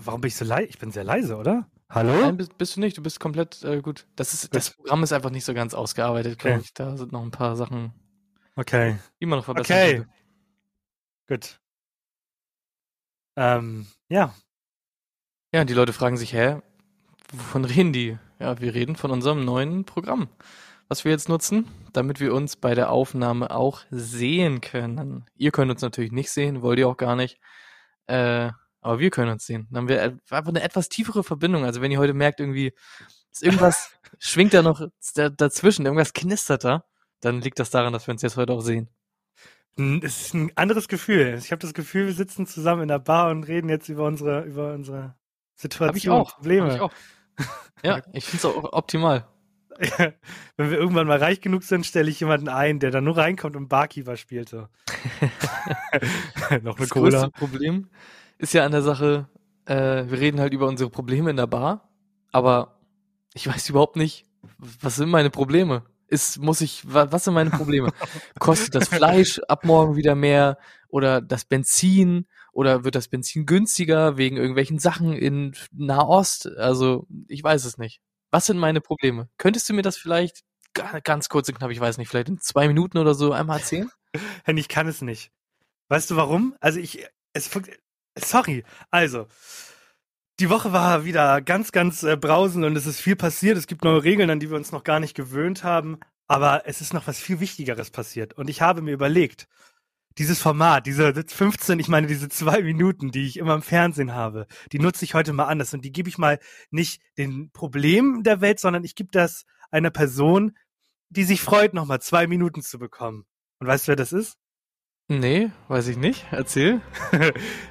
Warum bin ich so leise? Ich bin sehr leise, oder? Hallo? Nein, bist, bist du nicht. Du bist komplett äh, gut. Das, ist, das Programm ist einfach nicht so ganz ausgearbeitet, glaube Okay. ich. Da sind noch ein paar Sachen, Okay. die man noch verbessern Okay. könnte. Gut. Ähm, ja. Ja, und die Leute fragen sich, hä, wovon reden die? Ja, wir reden von unserem neuen Programm, was wir jetzt nutzen, damit wir uns bei der Aufnahme auch sehen können. Ihr könnt uns natürlich nicht sehen, wollt ihr auch gar nicht. Äh, aber wir können uns sehen. Dann haben wir et- einfach eine etwas tiefere Verbindung. Also wenn ihr heute merkt, irgendwie ist irgendwas schwingt da noch da, dazwischen, irgendwas knistert da, dann liegt das daran, dass wir uns jetzt heute auch sehen. Es ist ein anderes Gefühl. Ich habe das Gefühl, wir sitzen zusammen in der Bar und reden jetzt über unsere, über unsere Situation, Hab ich auch. Probleme. Hab ich auch. Ja, ich finde es auch optimal. Wenn wir irgendwann mal reich genug sind, stelle ich jemanden ein, der dann nur reinkommt und Barkeeper spielt. So. Noch eine Das Cola. größte Problem ist ja an der Sache, äh, wir reden halt über unsere Probleme in der Bar, aber ich weiß überhaupt nicht, was sind meine Probleme? Ist, muss ich, wa, was sind meine Probleme? Kostet das Fleisch ab morgen wieder mehr oder das Benzin oder wird das Benzin günstiger wegen irgendwelchen Sachen in Nahost? Also, ich weiß es nicht. Was sind meine Probleme? Könntest du mir das vielleicht ga- ganz kurz und knapp, ich weiß nicht, vielleicht in zwei Minuten oder so einmal erzählen? Ich kann es nicht. Weißt du warum? Also ich, es, sorry. Also, die Woche war wieder ganz, ganz äh, brausend und es ist viel passiert. Es gibt neue Regeln, an die wir uns noch gar nicht gewöhnt haben. Aber es ist noch was viel Wichtigeres passiert. Und ich habe mir überlegt, dieses Format, diese 15, ich meine, diese zwei Minuten, die ich immer im Fernsehen habe, die nutze ich heute mal anders. Und die gebe ich mal nicht den Problemen der Welt, sondern ich gebe das einer Person, die sich freut, nochmal zwei Minuten zu bekommen. Und weißt du, wer das ist? Nee, weiß ich nicht. Erzähl.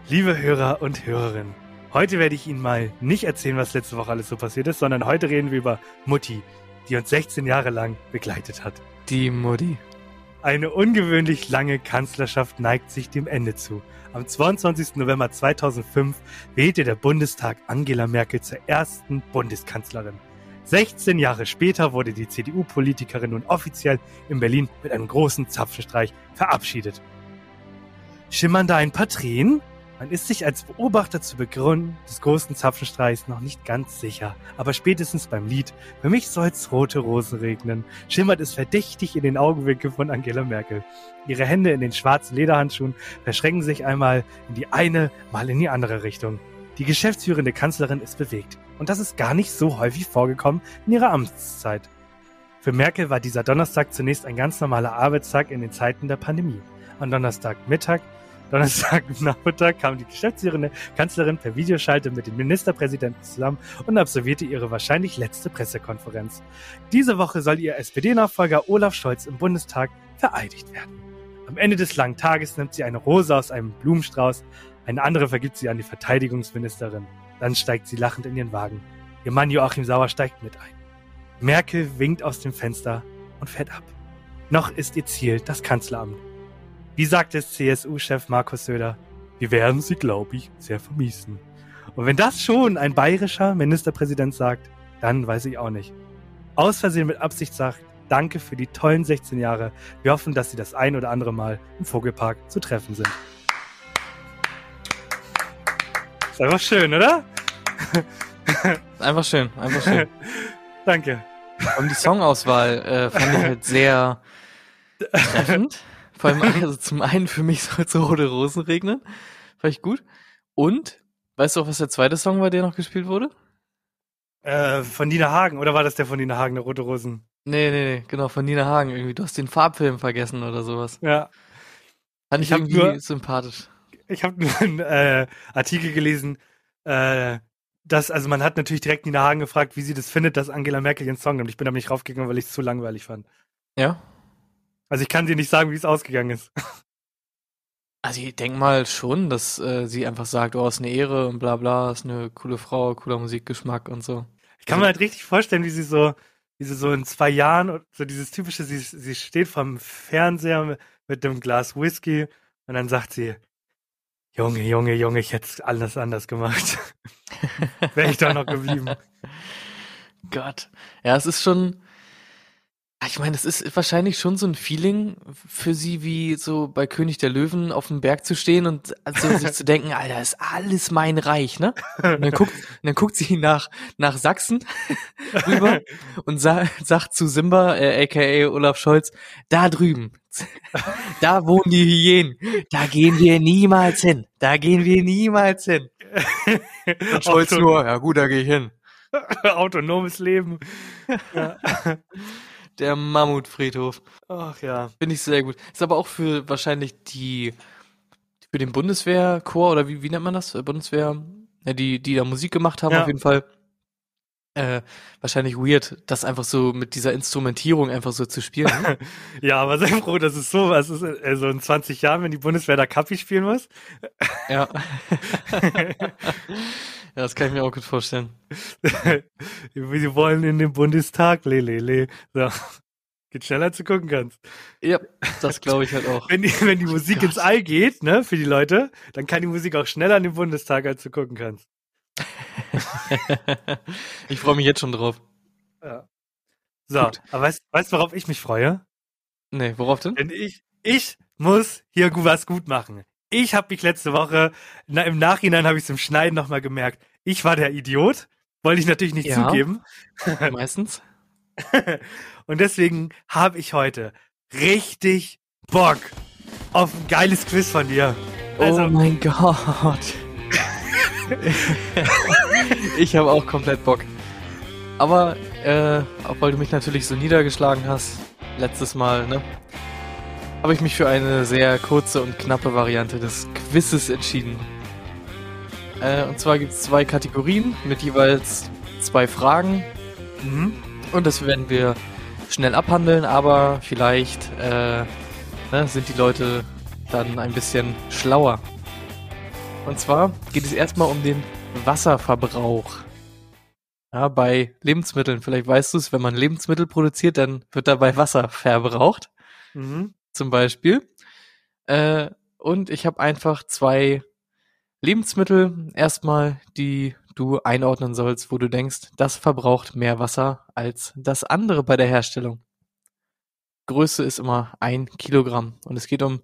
Liebe Hörer und Hörerinnen, heute werde ich Ihnen mal nicht erzählen, was letzte Woche alles so passiert ist, sondern heute reden wir über Mutti, die uns 16 Jahre lang begleitet hat. Die Mutti. Eine ungewöhnlich lange Kanzlerschaft neigt sich dem Ende zu. Am 22. November 2005 wählte der Bundestag Angela Merkel zur ersten Bundeskanzlerin. 16 Jahre später wurde die CDU-Politikerin nun offiziell in Berlin mit einem großen Zapfenstreich verabschiedet. Schimmern da ein paar Tränen? Man ist sich als Beobachter zu Beginn des großen Zapfenstreichs noch nicht ganz sicher. Aber spätestens beim Lied Für mich soll's rote Rosen regnen, schimmert es verdächtig in den Augenwinkeln von Angela Merkel. Ihre Hände in den schwarzen Lederhandschuhen verschränken sich einmal in die eine, mal in die andere Richtung. Die geschäftsführende Kanzlerin ist bewegt. Und das ist gar nicht so häufig vorgekommen in ihrer Amtszeit. Für Merkel war dieser Donnerstag zunächst ein ganz normaler Arbeitstag in den Zeiten der Pandemie. Am Donnerstagmittag, Donnerstagnachmittag kam die geschäftsführende Kanzlerin per Videoschalte mit dem Ministerpräsidenten zusammen und absolvierte ihre wahrscheinlich letzte Pressekonferenz. Diese Woche soll ihr SPD-Nachfolger Olaf Scholz im Bundestag vereidigt werden. Am Ende des langen Tages nimmt sie eine Rose aus einem Blumenstrauß, eine andere vergibt sie an die Verteidigungsministerin. Dann steigt sie lachend in ihren Wagen. Ihr Mann Joachim Sauer steigt mit ein. Merkel winkt aus dem Fenster und fährt ab. Noch ist ihr Ziel das Kanzleramt. Wie sagt es CSU-Chef Markus Söder? Wir werden sie, glaube ich, sehr vermissen. Und wenn das schon ein bayerischer Ministerpräsident sagt, dann weiß ich auch nicht. Aus Versehen mit Absicht sagt, danke für die tollen 16 Jahre. Wir hoffen, dass Sie das ein oder andere Mal im Vogelpark zu treffen sind. Ist einfach schön, oder? Einfach schön, einfach schön. Danke. Und die Songauswahl äh, fand ich halt sehr treffend. Vor allem, also zum einen für mich soll es rote Rosen regnen. Fand ich gut. Und, weißt du auch, was der zweite Song war, der noch gespielt wurde? Äh, von Nina Hagen, oder war das der von Nina Hagen, der Rote Rosen? Nee, nee, nee, genau, von Nina Hagen irgendwie. Du hast den Farbfilm vergessen oder sowas. Ja. Fand ich, Ich irgendwie nur- sympathisch. Ich habe nur einen äh, Artikel gelesen, äh, dass, also man hat natürlich direkt Nina Hagen gefragt, wie sie das findet, dass Angela Merkel ihren Song nimmt. Ich bin da nicht raufgegangen, weil ich es zu langweilig fand. Ja? Also ich kann dir nicht sagen, wie es ausgegangen ist. Also ich denke mal schon, dass äh, sie einfach sagt, oh, ist eine Ehre und bla bla, ist eine coole Frau, cooler Musikgeschmack und so. Ich kann mir halt richtig vorstellen, wie sie so, wie sie so in zwei Jahren, so dieses typische, sie, sie steht vom Fernseher mit, mit dem Glas Whisky und dann sagt sie, Junge, Junge, Junge, ich hätte alles anders gemacht. Wäre ich da noch geblieben. Gott. Ja, es ist schon, ich meine, es ist wahrscheinlich schon so ein Feeling für sie, wie so bei König der Löwen auf dem Berg zu stehen und also sich zu denken, Alter, ist alles mein Reich, ne? Und dann guckt, und dann guckt sie nach, nach Sachsen rüber und sa sagt zu Simba, äh, aka Olaf Scholz, da drüben, da wohnen die Hyänen, da gehen wir niemals hin, da gehen wir niemals hin. Und Scholz Auto- nur, ja gut, da gehe ich hin. Autonomes Leben. Ja. Der Mammutfriedhof. Ach ja. Finde ich sehr gut. Ist aber auch für wahrscheinlich die, für den Bundeswehrchor oder wie, wie nennt man das? Äh, Bundeswehr, ja, die, die da Musik gemacht haben, Ja. auf jeden Fall. Äh, wahrscheinlich weird, das einfach so mit dieser Instrumentierung einfach so zu spielen. Ne? Ja, aber sei froh, dass es so was ist. Also in 20 Jahren, wenn die Bundeswehr da Kappi spielen muss. ja. ja, das kann ich mir auch gut vorstellen. Wir wollen in den Bundestag, le, le, le. So. Geht schneller, als du gucken kannst. Ja, das glaube ich halt auch. Wenn die, wenn die Musik Gott. ins All geht, ne, für die Leute, dann kann die Musik auch schneller in den Bundestag, als du gucken kannst. ich freue mich jetzt schon drauf. Ja. So, Gut. aber weißt, du, worauf ich mich freue? Nee, worauf denn? Denn ich, ich muss hier was gut machen. Ich habe mich letzte Woche, na, im Nachhinein habe ich es im Schneiden nochmal gemerkt, ich war der Idiot. Wollte ich natürlich nicht Ja. zugeben. Meistens. Und deswegen habe ich heute richtig Bock auf ein geiles Quiz von dir. Also, oh mein Gott. ich habe auch komplett Bock. Aber, äh, weil du mich natürlich so niedergeschlagen hast, letztes Mal, ne? Habe ich mich für eine sehr kurze und knappe Variante des Quizzes entschieden. Äh, und zwar gibt es zwei Kategorien mit jeweils zwei Fragen. mhm. Und das werden wir schnell abhandeln, aber vielleicht äh, ne, sind die Leute dann ein bisschen schlauer. Und zwar geht es erstmal um den Wasserverbrauch. Ja, bei Lebensmitteln, vielleicht weißt du es, wenn man Lebensmittel produziert, dann wird dabei Wasser verbraucht, Mhm. Zum Beispiel. Äh, und ich habe einfach zwei Lebensmittel erstmal, die du einordnen sollst, wo du denkst, das verbraucht mehr Wasser als das andere bei der Herstellung. Größe ist immer ein Kilogramm und es geht um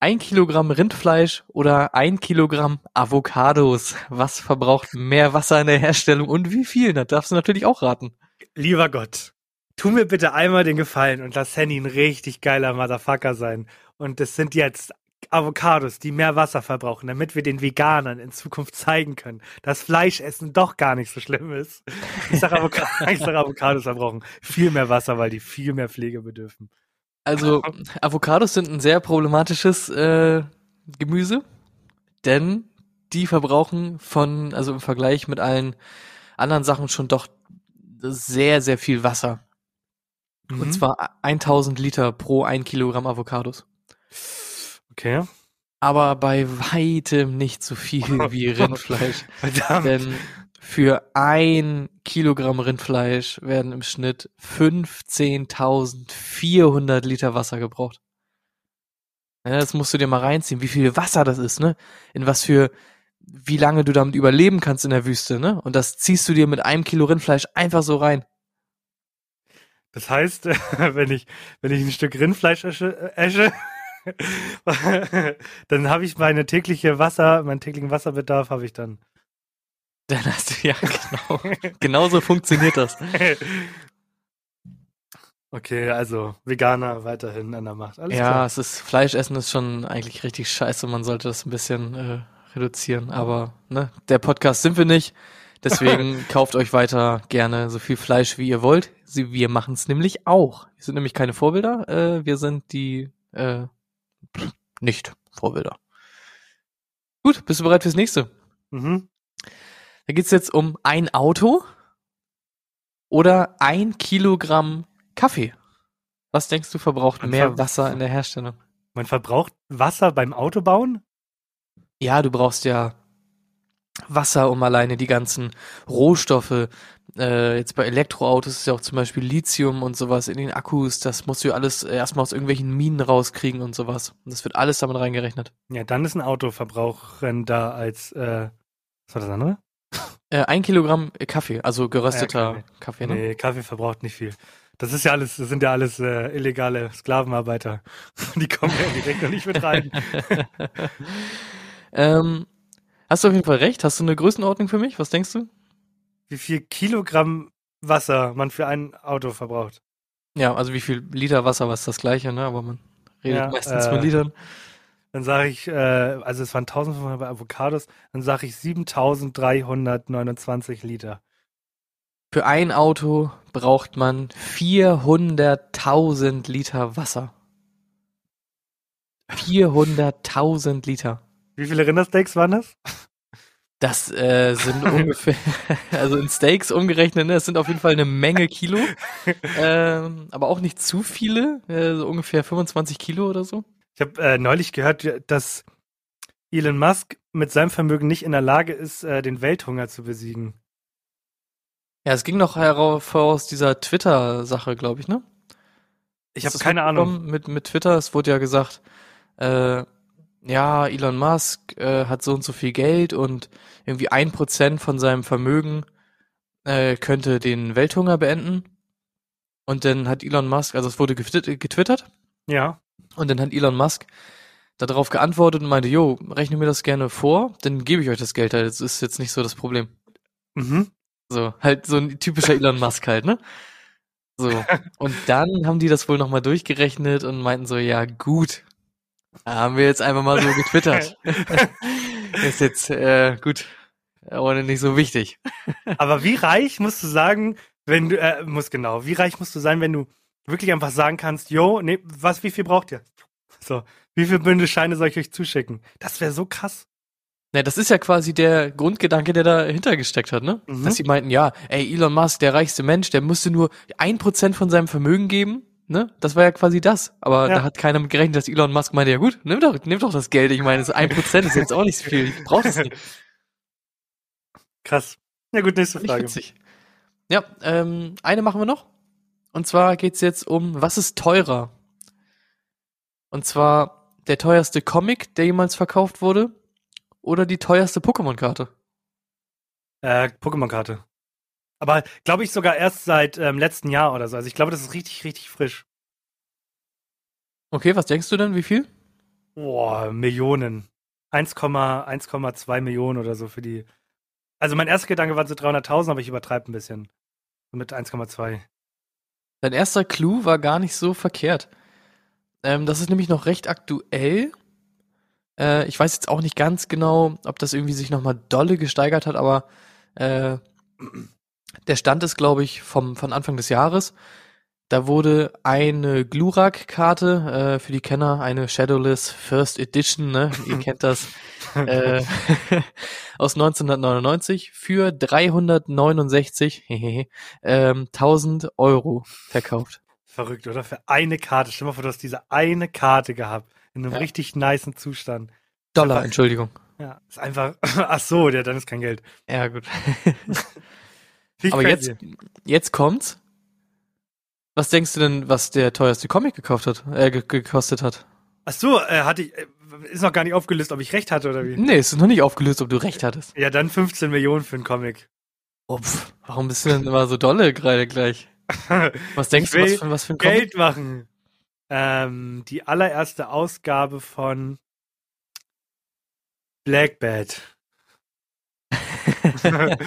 ein Kilogramm Rindfleisch oder ein Kilogramm Avocados. Was verbraucht mehr Wasser in der Herstellung und wie viel? Das darfst du natürlich auch raten. Lieber Gott, tu mir bitte einmal den Gefallen und lass Henny ein richtig geiler Motherfucker sein. Und das sind jetzt Avocados, die mehr Wasser verbrauchen, damit wir den Veganern in Zukunft zeigen können, dass Fleischessen doch gar nicht so schlimm ist. Ich sag, Avoc sag Avocados verbrauchen viel mehr Wasser, weil die viel mehr Pflege bedürfen. Also Avocados sind ein sehr problematisches äh, Gemüse, denn die verbrauchen von, also im Vergleich mit allen anderen Sachen schon doch sehr, sehr viel Wasser. Und Mhm. zwar 1000 Liter pro ein Kilogramm Avocados. Okay. Aber bei weitem nicht so viel wie Rindfleisch. Verdammt. Denn für ein Kilogramm Rindfleisch werden im Schnitt 15.400 Liter Wasser gebraucht. Ja, das musst du dir mal reinziehen, wie viel Wasser das ist, ne? In was für, wie lange du damit überleben kannst in der Wüste, ne? Und das ziehst du dir mit einem Kilo Rindfleisch einfach so rein. Das heißt, wenn ich, wenn ich ein Stück Rindfleisch esche, esche dann habe ich meine tägliche Wasser, meinen täglichen Wasserbedarf habe ich dann. Dann hast du, ja, genau. Genauso funktioniert das. Okay, also Veganer weiterhin an der Macht. Alles ja, klar. es ist, Fleischessen ist schon eigentlich richtig scheiße. Man sollte das ein bisschen äh, reduzieren. Aber ne, der Podcast sind wir nicht. Deswegen kauft euch weiter gerne so viel Fleisch, wie ihr wollt. Sie, wir machen es nämlich auch. Wir sind nämlich keine Vorbilder. Äh, wir sind die äh, nicht Vorbilder. Gut, bist du bereit fürs nächste? Mhm. Da geht's jetzt um ein Auto oder ein Kilogramm Kaffee. Was denkst du verbraucht Man mehr ver- Wasser in der Herstellung? Man verbraucht Wasser beim Autobauen? Ja, du brauchst ja Wasser, um alleine die ganzen Rohstoffe, äh, jetzt bei Elektroautos ist ja auch zum Beispiel Lithium und sowas in den Akkus, das musst du ja alles erstmal aus irgendwelchen Minen rauskriegen und sowas. Und das wird alles damit reingerechnet. Ja, dann ist ein Auto verbrauchender als, äh, was war das andere? Äh, ein Kilogramm Kaffee, also gerösteter Ja, Kaffee. Kaffee, ne? Nee, Kaffee verbraucht nicht viel. Das ist ja alles, das sind ja alles äh, illegale Sklavenarbeiter. Die kommen ja direkt noch nicht mit rein. ähm, hast du auf jeden Fall recht. Hast du eine Größenordnung für mich? Was denkst du? Wie viel Kilogramm Wasser man für ein Auto verbraucht. Ja, also wie viel Liter Wasser, was das gleiche, ne? Aber man redet Ja, meistens äh, von Litern. Dann sage ich, äh, also es waren 1500 bei Avocados, dann sage ich 7329 Liter. Für ein Auto braucht man 400.000 Liter Wasser. 400.000 Liter. Wie viele Rindersteaks waren das? Das äh, sind ungefähr, also in Steaks umgerechnet, ne, das sind auf jeden Fall eine Menge Kilo, ähm, aber auch nicht zu viele, äh, so ungefähr 25 Kilo oder so. Ich habe äh, neulich gehört, dass Elon Musk mit seinem Vermögen nicht in der Lage ist, äh, den Welthunger zu besiegen. Ja, es ging noch herauf aus dieser Twitter-Sache, glaube ich, ne? Ich habe keine Ahnung. Mit, mit Twitter, es wurde ja gesagt, äh, ja, Elon Musk äh, hat so und so viel Geld und irgendwie ein Prozent von seinem Vermögen äh, könnte den Welthunger beenden. Und dann hat Elon Musk, also es wurde getwitt- getwittert, Ja. und dann hat Elon Musk darauf geantwortet und meinte, jo, rechne mir das gerne vor, dann gebe ich euch das Geld halt. Das ist jetzt nicht so das Problem. Mhm. So, halt so ein typischer Elon Musk halt, ne? So. Und dann haben die das wohl nochmal durchgerechnet und meinten so, ja, gut. Haben wir jetzt einfach mal so getwittert. ist jetzt, äh, gut. Aber nicht so wichtig. Aber wie reich musst du sagen, wenn du, äh, muss genau, wie reich musst du sein, wenn du wirklich einfach sagen kannst, yo, nee, was, wie viel braucht ihr? So, wie viel Bündel Scheine soll ich euch zuschicken? Das wäre so krass. Ne, das ist ja quasi der Grundgedanke, der dahinter gesteckt hat, ne? Mhm. Dass sie meinten, ja, ey, Elon Musk, der reichste Mensch, der musste nur ein Prozent von seinem Vermögen geben, ne? Das war ja quasi das. Aber Ja. da hat keiner mit gerechnet, dass Elon Musk meinte, ja gut, nimm doch, nimm doch das Geld. Ich meine, das ein Prozent ist jetzt auch nicht so viel. Ich brauch das nicht. Krass. Ja gut, nächste Frage. Ja, ähm, eine machen wir noch. Und zwar geht's jetzt um, was ist teurer? Und zwar der teuerste Comic, der jemals verkauft wurde, oder die teuerste Pokémon-Karte? Äh, Pokémon-Karte. Aber glaube ich sogar erst seit ähm, letzten Jahr oder so. Also ich glaube, das ist richtig, richtig frisch. Okay, was denkst du denn? Wie viel? Boah, Millionen. 1,1,2 Millionen oder so für die. Also mein erster Gedanke war so 300.000, aber ich übertreibe ein bisschen. Mit 1,2. Dein erster Clou war gar nicht so verkehrt. Ähm, das ist nämlich noch recht aktuell. Äh, ich weiß jetzt auch nicht ganz genau, ob das irgendwie sich nochmal dolle gesteigert hat, aber äh, der Stand ist, glaube ich, vom, von Anfang des Jahres. Da wurde eine Glurak-Karte, äh, für die Kenner, eine Shadowless First Edition, ne? Ihr kennt das, äh, aus 1999 für 369 hehehe, ähm, 1000 Euro verkauft. Verrückt, oder? Für eine Karte. Stell dir mal vor, du hast diese eine Karte gehabt. In einem Ja. richtig nicen Zustand. Dollar, Einfach- Entschuldigung. Ja, ist einfach. Ach so, ja, dann ist kein Geld. Ja, gut. Wie Aber crazy. jetzt, jetzt kommt's. Was denkst du denn, was der teuerste Comic gekauft hat, äh, ge gekostet hat? Ach so, äh, hatte ich. Äh, ist noch gar nicht aufgelöst, ob ich recht hatte oder wie? Nee, es ist noch nicht aufgelöst, ob du recht hattest. Ja, dann 15 Millionen für einen Comic. Oh, pf, warum bist du denn immer so dolle gerade gleich? Was denkst du, was für, was für ein Comic? Geld machen. Ähm, die allererste Ausgabe von Black Bat.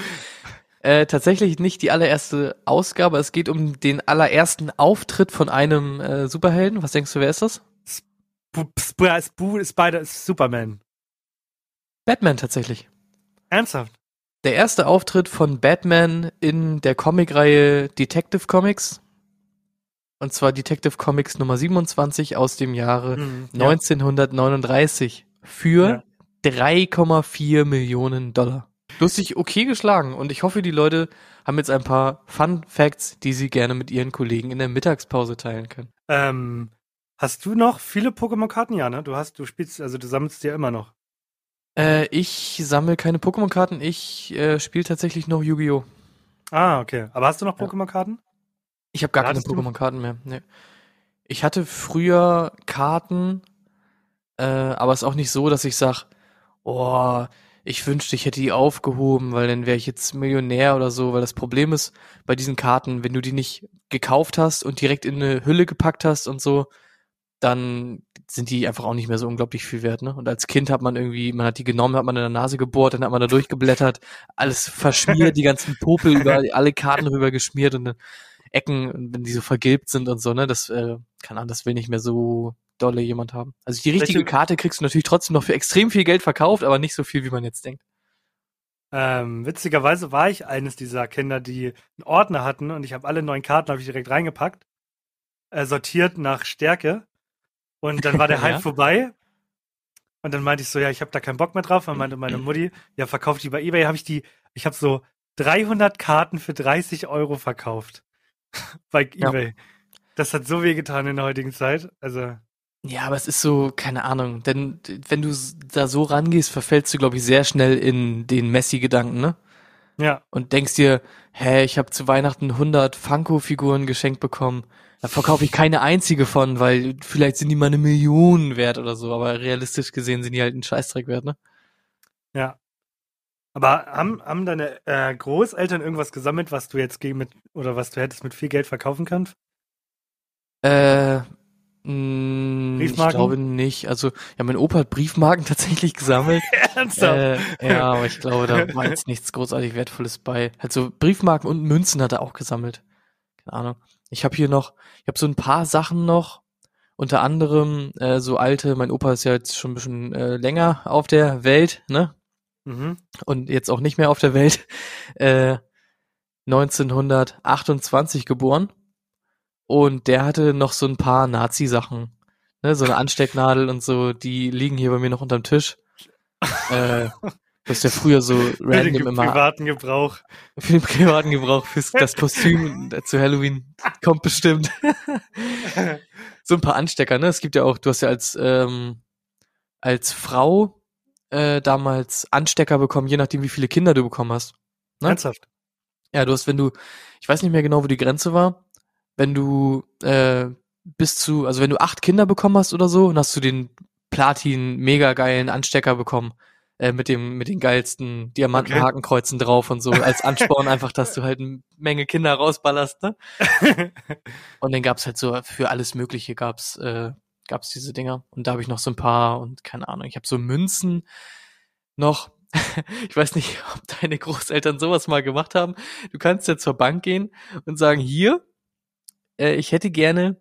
Äh, tatsächlich nicht die allererste Ausgabe. Es geht um den allerersten Auftritt von einem äh, Superhelden. Was denkst du, wer ist das? Sp Sp Sp Spider Superman. Batman tatsächlich. Ernsthaft? Der erste Auftritt von Batman in der Comicreihe Detective Comics. Und zwar Detective Comics Nummer 27 aus dem Jahre Mhm, ja. 1939 für 3,4 Millionen Dollar. Lustig okay geschlagen und ich hoffe, die Leute haben jetzt ein paar Fun Facts, die sie gerne mit ihren Kollegen in der Mittagspause teilen können. Ähm, Hast du noch viele Pokémon-Karten? Ja, ne? Du hast, du spielst, also du sammelst ja immer noch. Äh, ich sammle keine Pokémon-Karten, ich äh, spiele tatsächlich noch Yu-Gi-Oh! Ah, okay. Aber hast du noch. Pokémon-Karten? Ich habe gar Ja, keine? Pokémon-Karten mehr. Nee. Ich hatte früher Karten, äh, aber es ist auch nicht so, dass ich sag, oh, ich wünschte, ich hätte die aufgehoben, weil dann wäre ich jetzt Millionär oder so. Weil das Problem ist bei diesen Karten, wenn du die nicht gekauft hast und direkt in eine Hülle gepackt hast und so, dann sind die einfach auch nicht mehr so unglaublich viel wert, ne? Und als Kind hat man irgendwie, man hat die genommen, hat man in der Nase gebohrt, dann hat man da durchgeblättert, alles verschmiert, die ganzen Popel über alle Karten rüber geschmiert und dann Ecken, wenn die so vergilbt sind und so, ne? Das, äh, keine Ahnung, das will nicht mehr so dolle jemand haben. Also die richtige Welche- Karte kriegst du natürlich trotzdem noch für extrem viel Geld verkauft, aber nicht so viel, wie man jetzt denkt. Ähm, witzigerweise war ich eines dieser Kinder, die einen Ordner hatten und ich habe alle neuen Karten habe ich direkt reingepackt, äh, sortiert nach Stärke und dann war der Hype Ja. vorbei und dann meinte ich so, ja, ich habe da keinen Bock mehr drauf. Und meinte meine Mutti, ja, verkauft die bei eBay. Habe ich die, ich habe so 300 Karten für 30 Euro verkauft bei Ja. eBay. Das hat so weh getan in der heutigen Zeit. Also Ja, aber es ist so, keine Ahnung, denn wenn du da so rangehst, verfällst du, glaube ich, sehr schnell in den Messi-Gedanken, ne? ja, Und denkst dir, hä, ich habe zu Weihnachten 100 Funko-Figuren geschenkt bekommen. Da verkaufe ich keine einzige von, weil vielleicht sind die mal eine Million wert oder so, aber realistisch gesehen sind die halt ein Scheißdreck wert, ne? ja. Aber haben, haben deine äh, Großeltern irgendwas gesammelt, was du jetzt gegen mit oder was du hättest mit viel Geld verkaufen können? Äh, mh, ich Briefmarken? glaube nicht. Also, ja, mein Opa hat Briefmarken tatsächlich gesammelt. Ernsthaft? Äh, ja, aber ich glaube, da war jetzt nichts großartig Wertvolles bei. Also Briefmarken und Münzen hat er auch gesammelt. Keine Ahnung. Ich habe hier noch, ich habe so ein paar Sachen noch. Unter anderem äh, so alte, mein Opa ist ja jetzt schon ein bisschen äh, länger auf der Welt, ne? Mhm. Und jetzt auch nicht mehr auf der Welt. Äh, 1928 geboren. Und der hatte noch so ein paar Nazi-Sachen. Ne? So eine Anstecknadel und so, die liegen hier bei mir noch unterm Tisch. Äh, das ist ja früher so Für den random immer privaten Gebrauch. für den privaten Gebrauch, fürs das Kostüm zu Halloween kommt bestimmt. so ein paar Anstecker, ne? Es gibt ja auch, du hast ja als ähm, als Frau äh, damals Anstecker bekommen, je nachdem wie viele Kinder du bekommen hast. Ne? Ernsthaft. Ja, du hast, wenn du, ich weiß nicht mehr genau, wo die Grenze war, wenn du äh, bis zu, also wenn du acht Kinder bekommen hast oder so, und hast du den Platin mega geilen Anstecker bekommen, äh, mit dem, mit den geilsten Diamantenhakenkreuzen drauf und so, als Ansporn einfach, dass du halt eine Menge Kinder rausballerst, ne? Und dann gab's halt so für alles Mögliche gab's äh, gab's diese Dinger und da habe ich noch so ein paar und keine Ahnung, ich habe so Münzen noch. Ich weiß nicht, ob deine Großeltern sowas mal gemacht haben. Du kannst ja zur Bank gehen und sagen, hier, äh, ich hätte gerne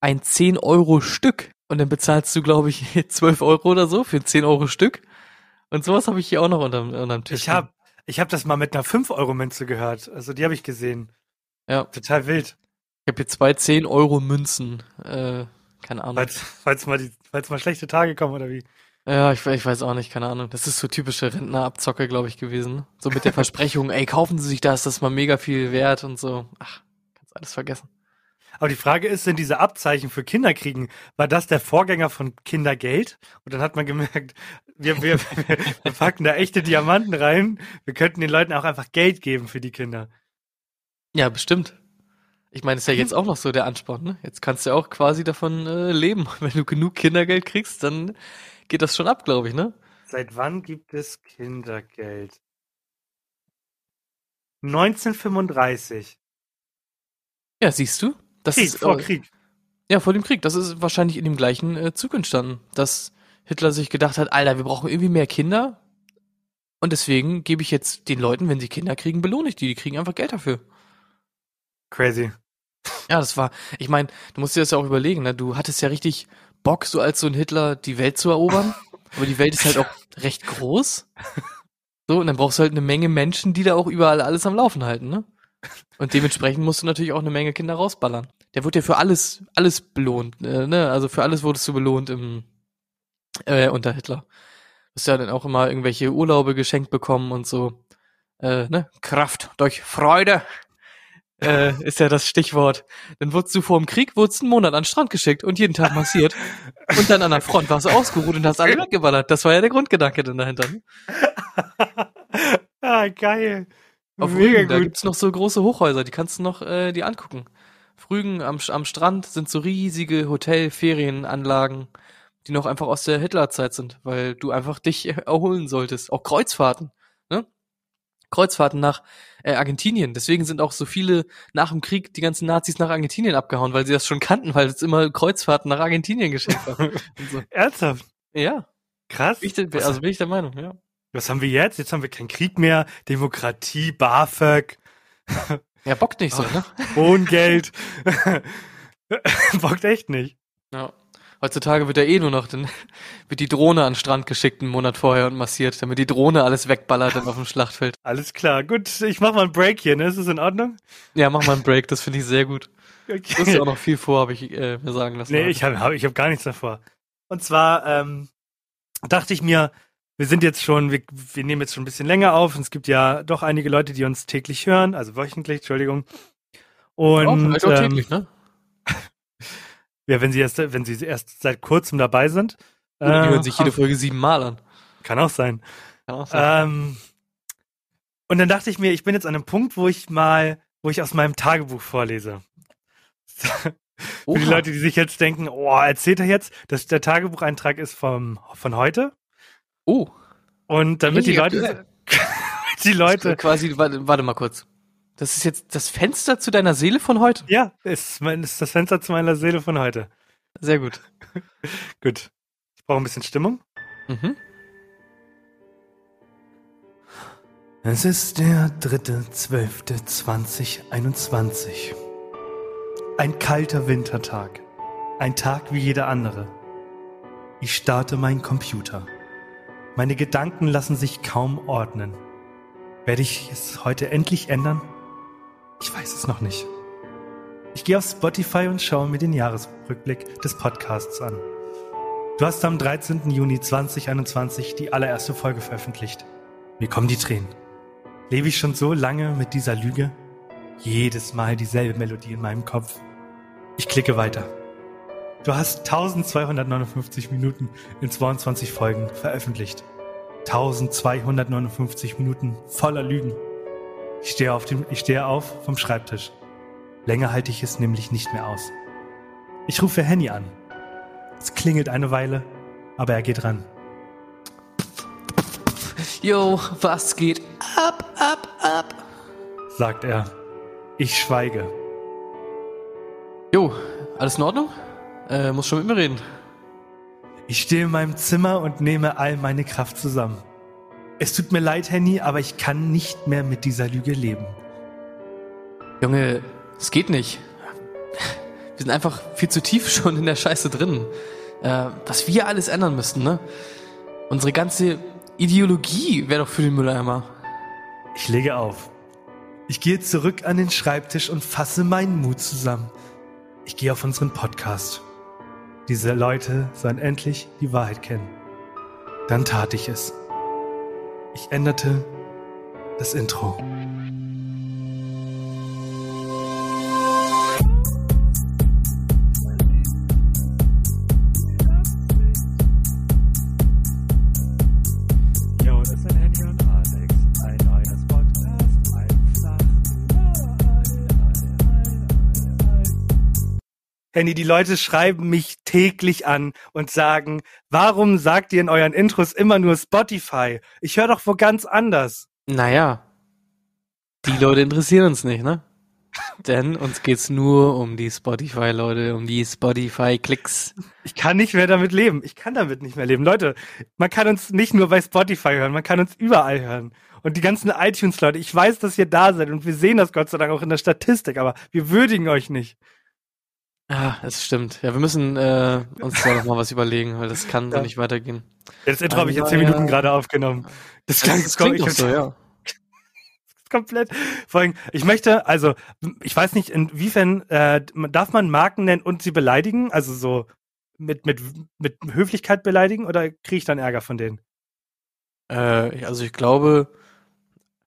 ein 10 Euro Stück und dann bezahlst du, glaube ich, 12 Euro oder so für 10 Euro Stück. Und sowas habe ich hier auch noch unterm, unterm Tisch. Ich hab, ich hab das mal mit einer 5-Euro-Münze gehört. Also die habe ich gesehen. ja, Total wild. ich habe hier zwei 10 Euro Münzen. Äh, keine Ahnung. Falls, falls, mal die, falls mal schlechte Tage kommen oder wie. Ja, ich, ich weiß auch nicht, keine Ahnung. Das ist so typische Rentnerabzocke, glaube ich, gewesen. So mit der Versprechung, ey, kaufen Sie sich das, das ist mal mega viel wert und so. Ach, kannst alles vergessen. Aber die Frage ist, sind diese Abzeichen für Kinderkriegen, war das der Vorgänger von Kindergeld? Und dann hat man gemerkt, wir, wir, wir, packen da echte Diamanten rein. Wir könnten den Leuten auch einfach Geld geben für die Kinder. Ja, bestimmt. Ich meine, ist ja jetzt auch noch so der Ansporn, ne? Jetzt kannst du ja auch quasi davon äh, leben. Wenn du genug Kindergeld kriegst, dann geht das schon ab, glaube ich, ne? Seit wann gibt es Kindergeld? 1935. Ja, siehst du? Das Krieg, ist vor äh, Krieg. Ja, vor dem Krieg. Das ist wahrscheinlich in dem gleichen äh, Zug entstanden, dass Hitler sich gedacht hat, Alter, wir brauchen irgendwie mehr Kinder. Und deswegen gebe ich jetzt den Leuten, wenn sie Kinder kriegen, belohne ich die. Die kriegen einfach Geld dafür. Crazy. Ja, das war, ich meine, du musst dir das ja auch überlegen, ne? Du hattest ja richtig Bock, so als so ein Hitler die Welt zu erobern. aber die Welt ist halt auch recht groß. So, und dann brauchst du halt eine Menge Menschen, die da auch überall alles am Laufen halten, ne? Und dementsprechend musst du natürlich auch eine Menge Kinder rausballern. Der wurde ja für alles, alles belohnt, äh, ne? Also für alles wurdest du belohnt im, äh, unter Hitler. Du hast ja dann auch immer irgendwelche Urlaube geschenkt bekommen und so. Äh, ne? Kraft durch Freude. äh, ist ja das Stichwort. Dann wurdest du vor dem Krieg, wurdest einen Monat an den Strand geschickt und jeden Tag massiert. und dann an der Front warst du ausgeruht und hast alle weggeballert. Das war ja der Grundgedanke dann dahinter. Ne? ah, geil. Auf Mega Rügen, da gut. gibt's noch so große Hochhäuser, die kannst du noch äh, die angucken. Auf Rügen am, am Strand sind so riesige Hotel-Ferienanlagen, die noch einfach aus der Hitlerzeit sind, weil du einfach dich erholen solltest. Auch Kreuzfahrten, ne? Kreuzfahrten nach äh, Argentinien. Deswegen sind auch so viele nach dem Krieg die ganzen Nazis nach Argentinien abgehauen, weil sie das schon kannten, weil es immer Kreuzfahrten nach Argentinien geschenkt war. Und so. Ernsthaft? Ja, Krass. ich, also bin ich der Meinung, ja. Was haben wir jetzt? Jetzt haben wir keinen Krieg mehr, Demokratie, BAföG, Ja, bockt nicht so, ne? Wohngeld. Bockt echt nicht. Ja. Heutzutage wird ja eh nur noch, dann wird die Drohne an den Strand geschickt einen Monat vorher und massiert, damit die Drohne alles wegballert dann auf dem Schlachtfeld. Alles klar. Gut, ich mach mal einen Break hier, ne? Ist das in Ordnung? Ja, mach mal einen Break, das finde ich sehr gut. Du hast Okay. ja auch noch viel vor, habe ich äh, mir sagen lassen. Nee, ich habe hab, ich hab gar nichts davor. Und zwar ähm, dachte ich mir, wir sind jetzt schon, wir, wir nehmen jetzt schon ein bisschen länger auf und es gibt ja doch einige Leute, die uns täglich hören, also wöchentlich, Entschuldigung. Und auch, vielleicht auch ähm, täglich, ne? ja, wenn sie erst, wenn sie erst seit kurzem dabei sind, Oder die äh, hören sich jede Folge siebenmal an. kann auch sein. Kann auch sein. Ähm, und dann dachte ich mir, ich bin jetzt an einem Punkt, wo ich mal, wo ich aus meinem Tagebuch vorlese. Für die. Leute, die sich jetzt denken, oh, erzählt er jetzt, dass der Tagebucheintrag ist vom, von heute? Oh, Und damit die Leute, die Leute, quasi, warte, warte mal kurz. Das ist jetzt das Fenster zu deiner Seele von heute? ja, ist, mein, ist das Fenster zu meiner Seele von heute. Sehr gut. Gut. Ich brauche ein bisschen Stimmung. Mhm. Es ist der 3.12.2021. Ein kalter Wintertag. Ein Tag wie jeder andere. Ich starte meinen Computer. Meine Gedanken lassen sich kaum ordnen. Werde ich es heute endlich ändern? Ich weiß es noch nicht. Ich gehe auf Spotify und schaue mir den Jahresrückblick des Podcasts an. Du hast am 13. Juni 2021 die allererste Folge veröffentlicht. Mir kommen die Tränen. Lebe ich schon so lange mit dieser Lüge? Jedes Mal dieselbe Melodie in meinem Kopf. Ich klicke weiter. Du hast 1259 Minuten in 22 Folgen veröffentlicht. 1259 Minuten voller Lügen. Ich stehe, auf dem, ich stehe auf vom Schreibtisch. Länger halte ich es nämlich nicht mehr aus. Ich rufe Henny an. Es klingelt eine Weile, aber er geht ran. Yo, was geht ab, ab, ab? sagt er. Ich schweige. Jo, alles in Ordnung? Äh, muss schon mit mir reden. Ich stehe in meinem Zimmer und nehme all meine Kraft zusammen. Es tut mir leid, Henny, aber ich kann nicht mehr mit dieser Lüge leben. Junge, es geht nicht. Wir sind einfach viel zu tief schon in der Scheiße drin. Äh, was wir alles ändern müssten, ne? Unsere ganze Ideologie wäre doch für den Mülleimer. Ich lege auf. Ich gehe zurück an den Schreibtisch und fasse meinen Mut zusammen. Ich gehe auf unseren Podcast. Diese Leute sollen endlich die Wahrheit kennen. Dann tat ich es. Ich änderte das Intro. Henny, die Leute schreiben mich täglich an und sagen, warum sagt ihr in euren Intros immer nur Spotify? Ich höre doch wo ganz anders. Naja, die Leute interessieren uns nicht, ne? Denn uns geht's nur um die Spotify-Leute, um die Spotify-Klicks. Ich kann nicht mehr damit leben. Ich kann damit nicht mehr leben. Leute, man kann uns nicht nur bei Spotify hören, man kann uns überall hören. Und die ganzen iTunes-Leute, ich weiß, dass ihr da seid und wir sehen das Gott sei Dank auch in der Statistik, aber wir würdigen euch nicht. Ah, das stimmt. Ja, wir müssen äh, uns da noch mal was überlegen, weil das kann so Ja. nicht weitergehen. Das Intro habe ich in Aber zehn ja. Minuten gerade aufgenommen. Das klang, Das klingt doch so, ja. komplett. Vor allem, ich möchte, also, ich weiß nicht, inwiefern äh, darf man Marken nennen und sie beleidigen? Also so mit, mit, mit Höflichkeit beleidigen oder kriege ich dann Ärger von denen? Äh, also ich glaube,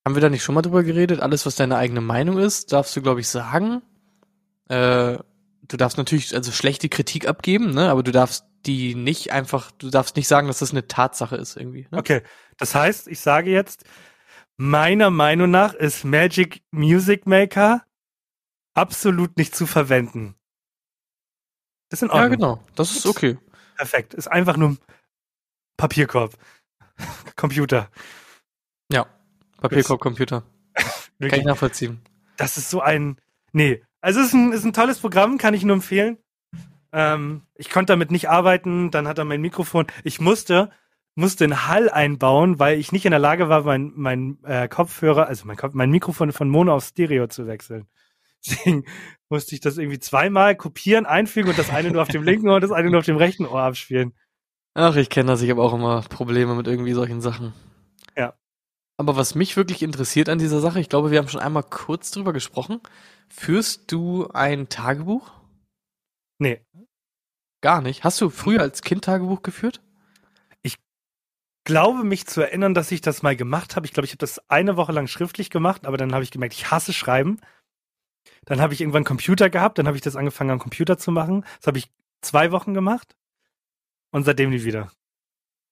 Haben wir da nicht schon mal drüber geredet? Alles, was deine eigene Meinung ist, darfst du, glaube ich, sagen. Äh, du darfst natürlich also schlechte Kritik abgeben, ne? Aber du darfst die nicht einfach, du darfst nicht sagen, dass das eine Tatsache ist irgendwie. Ne? Okay, das heißt, ich sage jetzt, meiner Meinung nach ist Magic Music Maker absolut nicht zu verwenden. Das ist in Ordnung. Ja, genau. Das ist okay. Perfekt. Ist einfach nur ein Papierkorb. Computer. Ja. Papierkorb, Computer. Kann ich nachvollziehen. Das ist so ein. Nee. Also es ist ein, ist ein tolles Programm, kann ich nur empfehlen. Ähm, ich konnte damit nicht arbeiten, dann hat er mein Mikrofon. Ich musste, musste einen Hall einbauen, weil ich nicht in der Lage war, mein, mein äh, Kopfhörer, also mein, Kopf, mein Mikrofon von Mono auf Stereo zu wechseln. Deswegen musste ich das irgendwie zweimal kopieren, einfügen und das eine nur auf dem linken Ohr und das eine nur auf dem rechten Ohr abspielen. Ach, ich kenne das. Ich habe auch immer Probleme mit irgendwie solchen Sachen. Ja. Aber was mich wirklich interessiert an dieser Sache, ich glaube, wir haben schon einmal kurz drüber gesprochen. Führst du ein Tagebuch? Nee. Gar nicht. Hast du früher als Kind Tagebuch geführt? Ich glaube mich zu erinnern, dass ich das mal gemacht habe. Ich glaube, ich habe das eine Woche lang schriftlich gemacht, aber dann habe ich gemerkt, ich hasse Schreiben. Dann habe ich irgendwann einen Computer gehabt, dann habe ich das angefangen am Computer zu machen. Das habe ich zwei Wochen gemacht und seitdem nie wieder.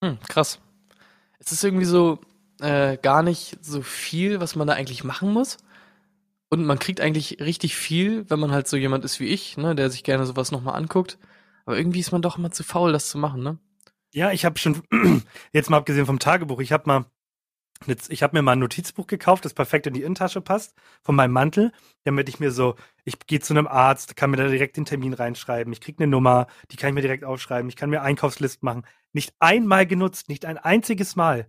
Hm, krass. Es ist irgendwie so äh, gar nicht so viel, was man da eigentlich machen muss. Und man kriegt eigentlich richtig viel, wenn man halt so jemand ist wie ich, ne, der sich gerne sowas nochmal anguckt. Aber irgendwie ist man doch immer zu faul, das zu machen, ne? Ja, ich habe schon, jetzt mal abgesehen vom Tagebuch, ich habe mal ich habe mir mal ein Notizbuch gekauft, das perfekt in die Innentasche passt, von meinem Mantel, damit ich mir so, ich gehe zu einem Arzt, kann mir da direkt den Termin reinschreiben, ich kriege eine Nummer, die kann ich mir direkt aufschreiben, ich kann mir Einkaufslisten machen. Nicht einmal genutzt, nicht ein einziges Mal.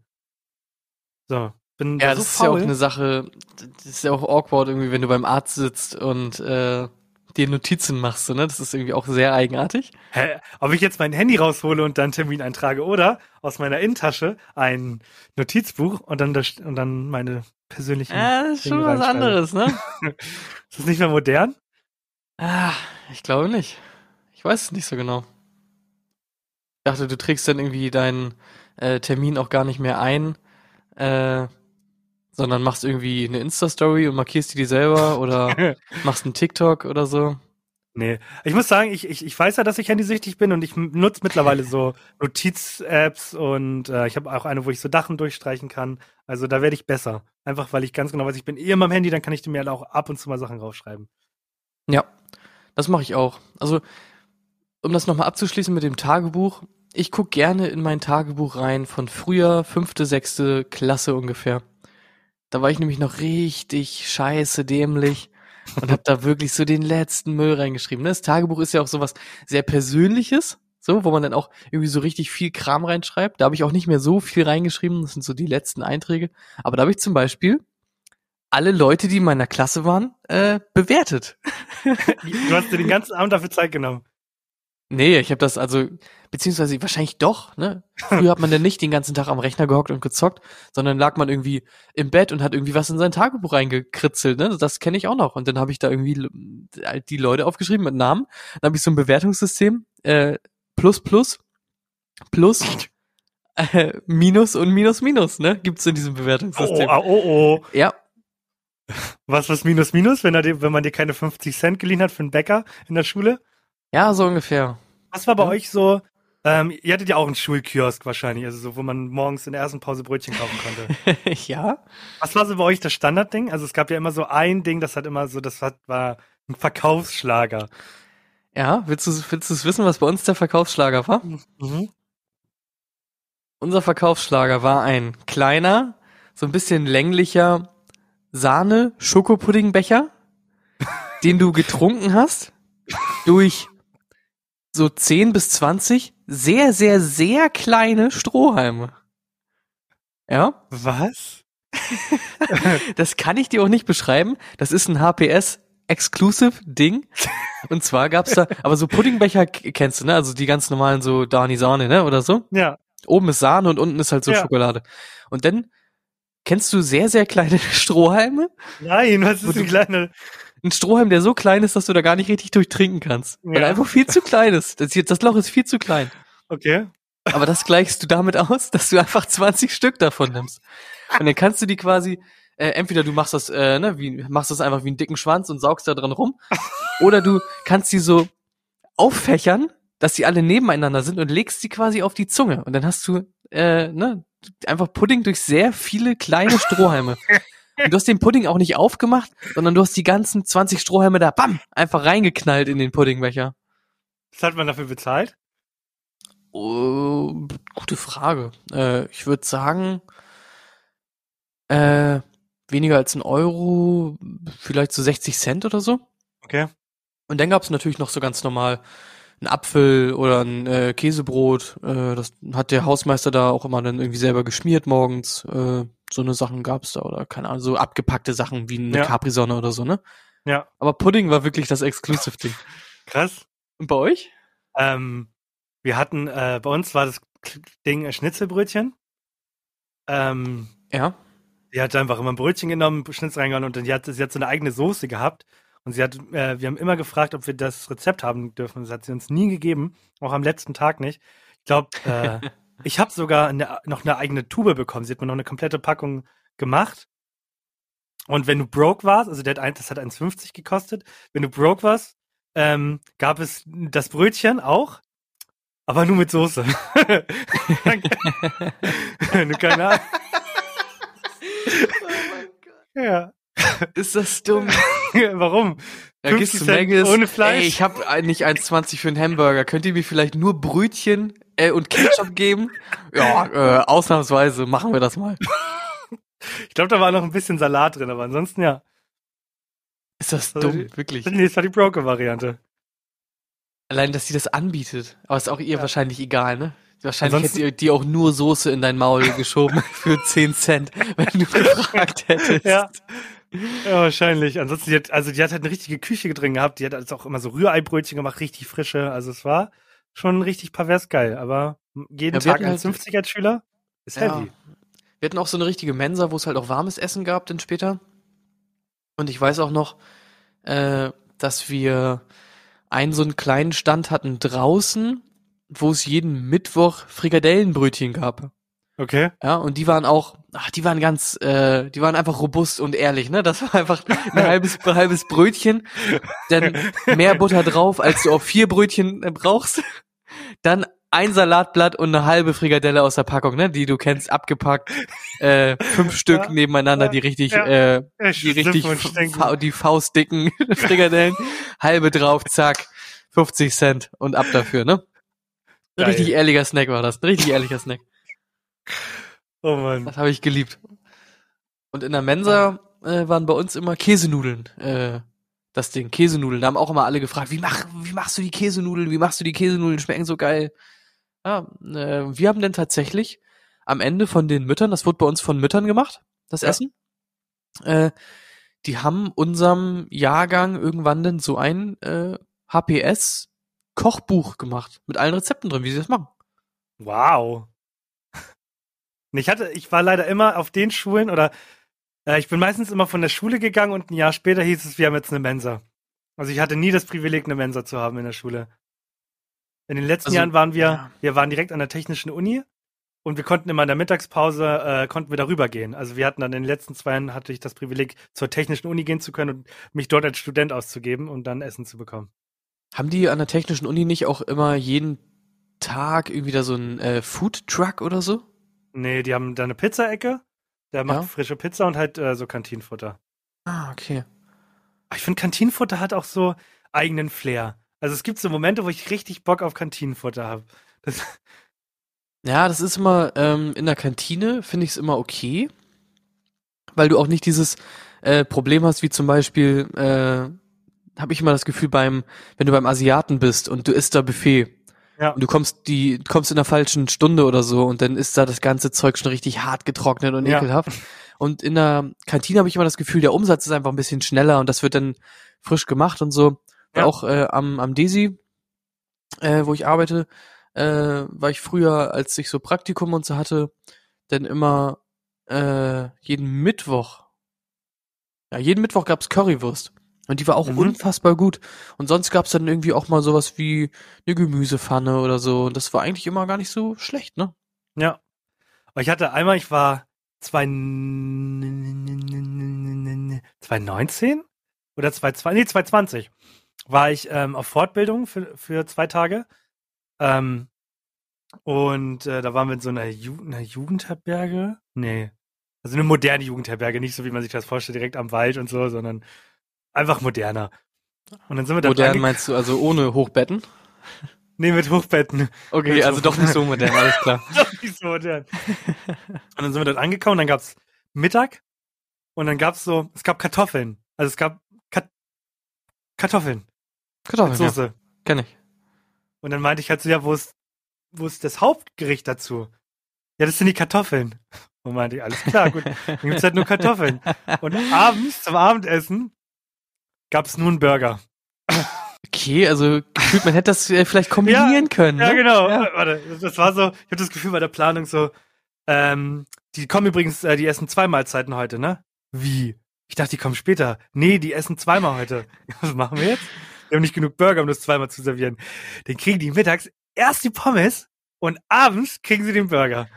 So, bin ja, so das faul. ist ja auch eine Sache, das ist ja auch awkward irgendwie, wenn du beim Arzt sitzt und äh, dir Notizen machst, ne? Das ist irgendwie auch sehr eigenartig. Hä? Ob ich jetzt mein Handy raushole und dann Termin eintrage oder aus meiner Innentasche ein Notizbuch und dann das, und dann meine persönlichen. Ja, das ist schon was anderes, ne? Ist das nicht mehr modern? Ah, ich glaube nicht. Ich weiß es nicht so genau. Ich dachte, du trägst dann irgendwie deinen äh, Termin auch gar nicht mehr ein, äh, sondern machst irgendwie eine Insta-Story und markierst die dir selber oder machst einen TikTok oder so. Nee. Ich muss sagen, ich, ich, ich weiß ja, dass ich handysüchtig bin und ich nutze mittlerweile so Notiz-Apps und äh, ich habe auch eine, wo ich so Dachen durchstreichen kann. Also da werde ich besser. Einfach weil ich ganz genau weiß, ich bin eh immer am Handy, dann kann ich mir halt auch ab und zu mal Sachen rausschreiben. Ja, das mache ich auch. Also, um das nochmal abzuschließen mit dem Tagebuch, ich guck gerne in mein Tagebuch rein von früher, fünfte, sechste Klasse ungefähr. Da war ich nämlich noch richtig scheiße dämlich und habe da wirklich so den letzten Müll reingeschrieben. ne? Das Tagebuch ist ja auch sowas sehr Persönliches, so, wo man dann auch irgendwie so richtig viel Kram reinschreibt. Da habe ich auch nicht mehr so viel reingeschrieben, das sind so die letzten Einträge. Aber da habe ich zum Beispiel alle Leute, die in meiner Klasse waren, äh, bewertet. Du hast dir den ganzen Abend dafür Zeit genommen. Nee, ich habe das also, beziehungsweise wahrscheinlich doch, ne? Früher hat man dann nicht den ganzen Tag am Rechner gehockt und gezockt, sondern lag man irgendwie im Bett und hat irgendwie was in sein Tagebuch reingekritzelt, ne? Das kenne ich auch noch. Und dann habe ich da irgendwie l- die Leute aufgeschrieben mit Namen. Dann habe ich so ein Bewertungssystem, äh, plus, plus, plus, äh, minus und minus, minus, ne? Gibt's in diesem Bewertungssystem. oh, oh, oh. Ja, Was, was minus minus, wenn, er dir, wenn man dir keine 50 Cent geliehen hat für einen Bäcker in der Schule? Ja, so ungefähr. Was war bei Ja. euch so? Ähm, ihr hattet ja auch einen Schulkiosk wahrscheinlich, also so, wo man morgens in der ersten Pause Brötchen kaufen konnte. ja. Was war so bei euch das Standardding? Also es gab ja immer so ein Ding, das hat immer so, das hat, war ein Verkaufsschlager. Ja, willst du, willst wissen, was bei uns der Verkaufsschlager war? Mhm. Unser Verkaufsschlager war ein kleiner, so ein bisschen länglicher Sahne-Schokopuddingbecher, den du getrunken hast durch so 10 bis 20 sehr, sehr, sehr kleine Strohhalme. Ja, Was? das kann ich dir auch nicht beschreiben. Das ist ein HPS Exclusive Ding. Und zwar gab's da, aber so Puddingbecher kennst du, ne? Also die ganz normalen so Dani Sahne, ne? Oder so. Ja. Oben ist Sahne und unten ist halt so Ja. Schokolade. Und dann kennst du sehr, sehr kleine Strohhalme? Nein, was ist ein kleiner. Ein Strohhalm, der so klein ist, dass du da gar nicht richtig durchtrinken kannst. Weil er einfach viel zu klein ist. Das, das Loch ist viel zu klein. Okay. Aber das gleichst du damit aus, dass du einfach 20 Stück davon nimmst. Und dann kannst du die quasi äh, entweder du machst das, äh, ne, wie, machst das einfach wie einen dicken Schwanz und saugst da dran rum, oder du kannst die so auffächern, dass die alle nebeneinander sind und legst sie quasi auf die Zunge und dann hast du, äh, ne, einfach Pudding durch sehr viele kleine Strohhalme. Und du hast den Pudding auch nicht aufgemacht, sondern du hast die ganzen 20 Strohhalme da, bam, einfach reingeknallt in den Puddingbecher. Was hat man dafür bezahlt? Oh, gute Frage. Äh, ich würde sagen, äh, weniger als ein Euro, vielleicht so 60 Cent oder so. Okay. Und dann gab's natürlich noch so ganz normal einen Apfel oder ein äh, Käsebrot. Äh, das hat der Hausmeister da auch immer dann irgendwie selber geschmiert morgens. Äh, so eine Sachen gab's da oder keine Ahnung, so abgepackte Sachen wie eine Ja. Capri-Sonne oder so, ne? Ja. Aber Pudding war wirklich das Exclusive-Ding. Krass. Und bei euch? Ähm, wir hatten, äh, bei uns war das Ding ein Schnitzelbrötchen. Ähm, Ja. die hat einfach immer ein Brötchen genommen, Schnitzel reingehauen und dann die hat, sie hat so eine eigene Soße gehabt. Und sie hat, äh, wir haben immer gefragt, ob wir das Rezept haben dürfen. Das hat sie uns nie gegeben, auch am letzten Tag nicht. Ich glaube, äh, ich habe sogar eine, noch eine eigene Tube bekommen. Sie hat mir noch eine komplette Packung gemacht. Und wenn du broke warst, also der hat ein, das hat 1,50 gekostet, wenn du broke warst, ähm, gab es das Brötchen auch, aber nur mit Soße. du keine Ahnung. Ja. Ist das dumm? Warum? Da 50 gehst du Maggis, ohne Fleisch? Ey, ich habe nicht 1,20 für einen Hamburger. Könnt ihr mir vielleicht nur Brötchen äh, und Ketchup geben? Ja, äh, ausnahmsweise machen wir das mal. Ich glaube, da war noch ein bisschen Salat drin, aber ansonsten ja. Ist das Also dumm, wirklich. Nee, das war die Broker-Variante. Allein, dass sie das anbietet. Aber ist auch ihr Ja. wahrscheinlich egal, ne? Wahrscheinlich Ansonsten- hätte die auch nur Soße in dein Maul geschoben für 10 Cent, wenn du gefragt hättest. Ja. Ja, wahrscheinlich. Ansonsten, die hat, also die hat halt eine richtige Küche drin gehabt. Die hat also auch immer so Rührei-Brötchen gemacht, richtig frische. Also es war schon richtig pervers geil. Aber jeden Ja, Tag hatten halt- 1,50 als Schüler ist Ja. heavy. Wir hatten auch so eine richtige Mensa, wo es halt auch warmes Essen gab dann später. Und ich weiß auch noch, äh, dass wir einen so einen kleinen Stand hatten draußen, wo es jeden Mittwoch Frikadellenbrötchen gab. Okay. Ja, und die waren auch, ach, die waren ganz, äh, die waren einfach robust und ehrlich, ne? Das war einfach ein halbes, halbes Brötchen, dann mehr Butter drauf, als du auf vier Brötchen äh, brauchst. Dann ein Salatblatt und eine halbe Frikadelle aus der Packung, ne? Die du kennst, abgepackt. Äh, fünf Stück Ja, nebeneinander, ja, die richtig, ja. äh, die richtig, fa die faustdicken Frikadellen. halbe drauf, zack, 50 Cent und ab dafür, ne? Geil. Richtig ehrlicher Snack war das. Ein richtig ehrlicher Snack. Oh Mann. Das habe ich geliebt. Und in der Mensa äh, waren bei uns immer Käsenudeln. Äh, das Ding, Käsenudeln. Da haben auch immer alle gefragt, wie, mach, wie machst du die Käsenudeln? Wie machst du die Käsenudeln? Schmecken so geil. Ja, äh, wir haben dann tatsächlich am Ende von den Müttern, das wurde bei uns von Müttern gemacht, das Ja. Essen. Äh, die haben unserem Jahrgang irgendwann dann so ein äh, HPS Kochbuch gemacht mit allen Rezepten drin, wie sie das machen. Wow. Ich hatte, ich war leider immer auf den Schulen oder ich bin meistens immer von der Schule gegangen und ein Jahr später hieß es, wir haben jetzt eine Mensa. Also ich hatte nie das Privileg, eine Mensa zu haben in der Schule. In den letzten Also, Jahren waren wir, ja. wir waren direkt an der technischen Uni und wir konnten immer in der Mittagspause, äh, konnten wir darüber gehen. Also wir hatten dann in den letzten zwei Jahren hatte ich das Privileg, zur technischen Uni gehen zu können und mich dort als Student auszugeben und dann Essen zu bekommen. Haben die an der Technischen Uni nicht auch immer jeden Tag irgendwie da so einen äh, Food Truck oder so? Nee, die haben da eine Pizza-Ecke, der macht Ja. frische Pizza und halt äh, so Kantinenfutter. Ah, okay. Ich finde, Kantinenfutter hat auch so eigenen Flair. Also es gibt so Momente, wo ich richtig Bock auf Kantinenfutter habe. Ja, das ist immer, ähm, in der Kantine finde ich es immer okay, weil du auch nicht dieses äh, Problem hast, wie zum Beispiel, äh, habe ich immer das Gefühl beim, wenn du beim Asiaten bist und du isst da Buffet Ja. und du kommst die, kommst in der falschen Stunde oder so und dann ist da das ganze Zeug schon richtig hart getrocknet und Ja. ekelhaft. Und in der Kantine habe ich immer das Gefühl, der Umsatz ist einfach ein bisschen schneller und das wird dann frisch gemacht und so. Ja. Auch äh, am, am Desi, äh, wo ich arbeite, äh, war ich früher, als ich so Praktikum und so hatte, dann immer äh, jeden Mittwoch, ja, jeden Mittwoch gab's Currywurst. Und die war auch Mhm. unfassbar gut. Und sonst gab's dann irgendwie auch mal sowas wie eine Gemüsepfanne oder so. Und das war eigentlich immer gar nicht so schlecht, ne? ja. Aber ich hatte einmal, ich war zwei, 2019 oder 2020, nee, 2020 war ich ähm, auf Fortbildung für, für zwei Tage. Ähm, und äh, da waren wir in so einer, Ju einer Jugendherberge. Nee. Also eine moderne Jugendherberge, nicht so wie man sich das vorstellt, direkt am Wald und so, sondern einfach moderner. Und dann sind wir da Modern meinst du also ohne Hochbetten? Nee, mit Hochbetten. Okay, mit also doch nicht so modern, alles klar. doch nicht so modern. Und dann sind wir dort angekommen, dann gab's Mittag und dann gab's so, es gab Kartoffeln. Also es gab Kat Kartoffeln. Kartoffeln, mit Soße. Ja. Kenn ich. Und dann meinte ich halt so, ja, wo ist, wo ist das Hauptgericht dazu? Ja, das sind die Kartoffeln. Und meinte ich, alles klar, gut, dann gibt's halt nur Kartoffeln. Und abends zum Abendessen gab's nur einen Burger. Okay, also gefühlt, man hätte das äh, vielleicht kombinieren ja, können. Ja, ne? genau. Ja. Warte, das war so, ich habe das Gefühl bei der Planung so, ähm, die kommen übrigens, äh, die essen zwei Mahlzeiten heute, ne? Wie? Ich dachte, die kommen später. Nee, die essen zweimal heute. Was machen wir jetzt? Wir haben nicht genug Burger, um das zweimal zu servieren. Dann kriegen die mittags erst die Pommes und abends kriegen sie den Burger.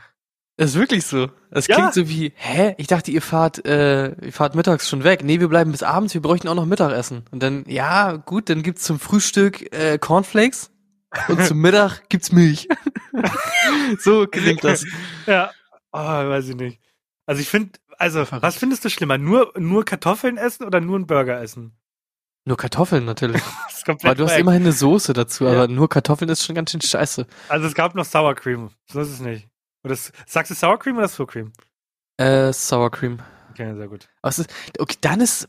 Das ist wirklich so. Das ja. klingt so wie, hä? Ich dachte, ihr fahrt, äh, ihr fahrt mittags schon weg. Nee, wir bleiben bis abends, wir bräuchten auch noch Mittagessen. Und dann, ja, gut, dann gibt's zum Frühstück äh, Cornflakes und zum Mittag gibt's Milch. so klingt das. Ja, oh, weiß ich nicht. Also ich finde, also, was findest du schlimmer? Nur, nur Kartoffeln essen oder nur einen Burger essen? Nur Kartoffeln natürlich. aber du hast immerhin eine Soße dazu, ja. aber nur Kartoffeln ist schon ganz schön scheiße. Also es gab noch Sour Cream. So ist es nicht. Oder sagst du Sour Cream oder Sour Cream? Äh, Sour Cream. Okay, sehr gut. Ist, okay, dann ist,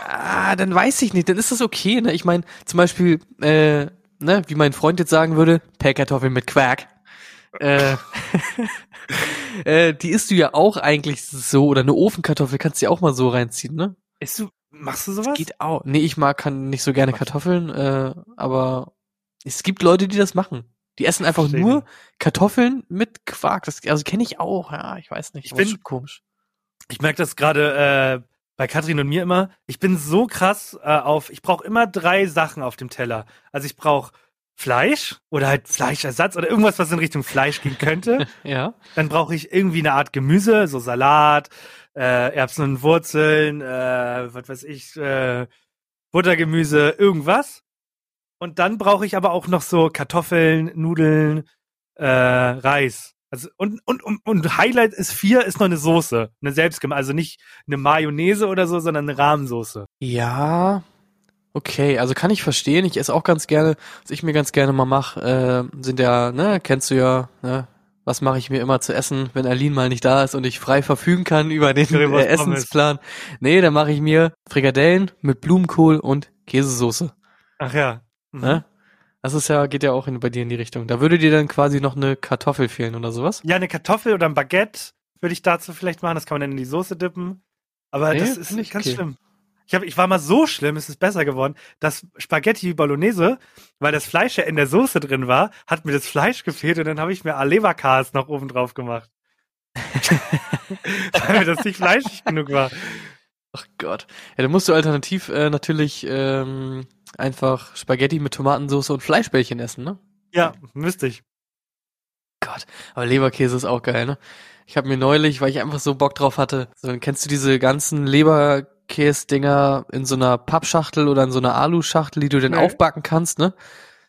ah, dann weiß ich nicht, dann ist das okay, ne? Ich meine, zum Beispiel, äh, ne, wie mein Freund jetzt sagen würde, Pellkartoffeln mit Quark. äh, äh, die isst du ja auch eigentlich so, oder eine Ofenkartoffel kannst du ja auch mal so reinziehen, ne? Isst du, machst du sowas? Das geht auch. Nee, ich mag kann nicht so gerne Kartoffeln, äh, aber es gibt Leute, die das machen. Die essen einfach Verstehen. nur Kartoffeln mit Quark. Das, also kenne ich auch, ja, ich weiß nicht. Ich bin komisch. Ich merke das gerade äh, bei Katrin und mir immer. Ich bin so krass äh, auf, ich brauche immer drei Sachen auf dem Teller. Also ich brauche Fleisch oder halt Fleischersatz oder irgendwas, was in Richtung Fleisch gehen könnte. ja. Dann brauche ich irgendwie eine Art Gemüse, so Salat, äh, Erbsen und Wurzeln, äh, was weiß ich, äh, Buttergemüse, irgendwas. Und dann brauche ich aber auch noch so Kartoffeln, Nudeln, äh, Reis. Also und, und, und, und Highlight ist vier, ist noch eine Soße. Eine selbstgemachte. Also nicht eine Mayonnaise oder so, sondern eine Rahmensoße. Ja. Okay, also kann ich verstehen. Ich esse auch ganz gerne, was ich mir ganz gerne mal mache, äh, sind ja, ne, kennst du ja, ne, was mache ich mir immer zu essen, wenn Aline mal nicht da ist und ich frei verfügen kann über den äh, Essensplan. Nee, dann mache ich mir Frikadellen mit Blumenkohl und Käsesoße. Ach ja, Mhm. Ne? Das ist ja, geht ja auch in, bei dir in die Richtung. Da würde dir dann quasi noch eine Kartoffel fehlen oder sowas? Ja, eine Kartoffel oder ein Baguette würde ich dazu vielleicht machen. Das kann man dann in die Soße dippen. Aber nee, das ist nicht ganz okay. schlimm. Ich, hab, ich war mal so schlimm, es ist besser geworden, dass Spaghetti Bolognese, weil das Fleisch ja in der Soße drin war, hat mir das Fleisch gefehlt und dann habe ich mir Alevakas noch oben drauf gemacht. weil mir das nicht fleischig genug war. Ach Gott. Ja, dann musst du alternativ äh, natürlich ähm, einfach Spaghetti mit Tomatensauce und Fleischbällchen essen, ne? Ja, müsste ich. Gott, aber Leberkäse ist auch geil, ne? Ich habe mir neulich, weil ich einfach so Bock drauf hatte, so, kennst du diese ganzen Leberkäse-Dinger in so einer Pappschachtel oder in so einer Aluschachtel, die du dann nee. aufbacken kannst, ne?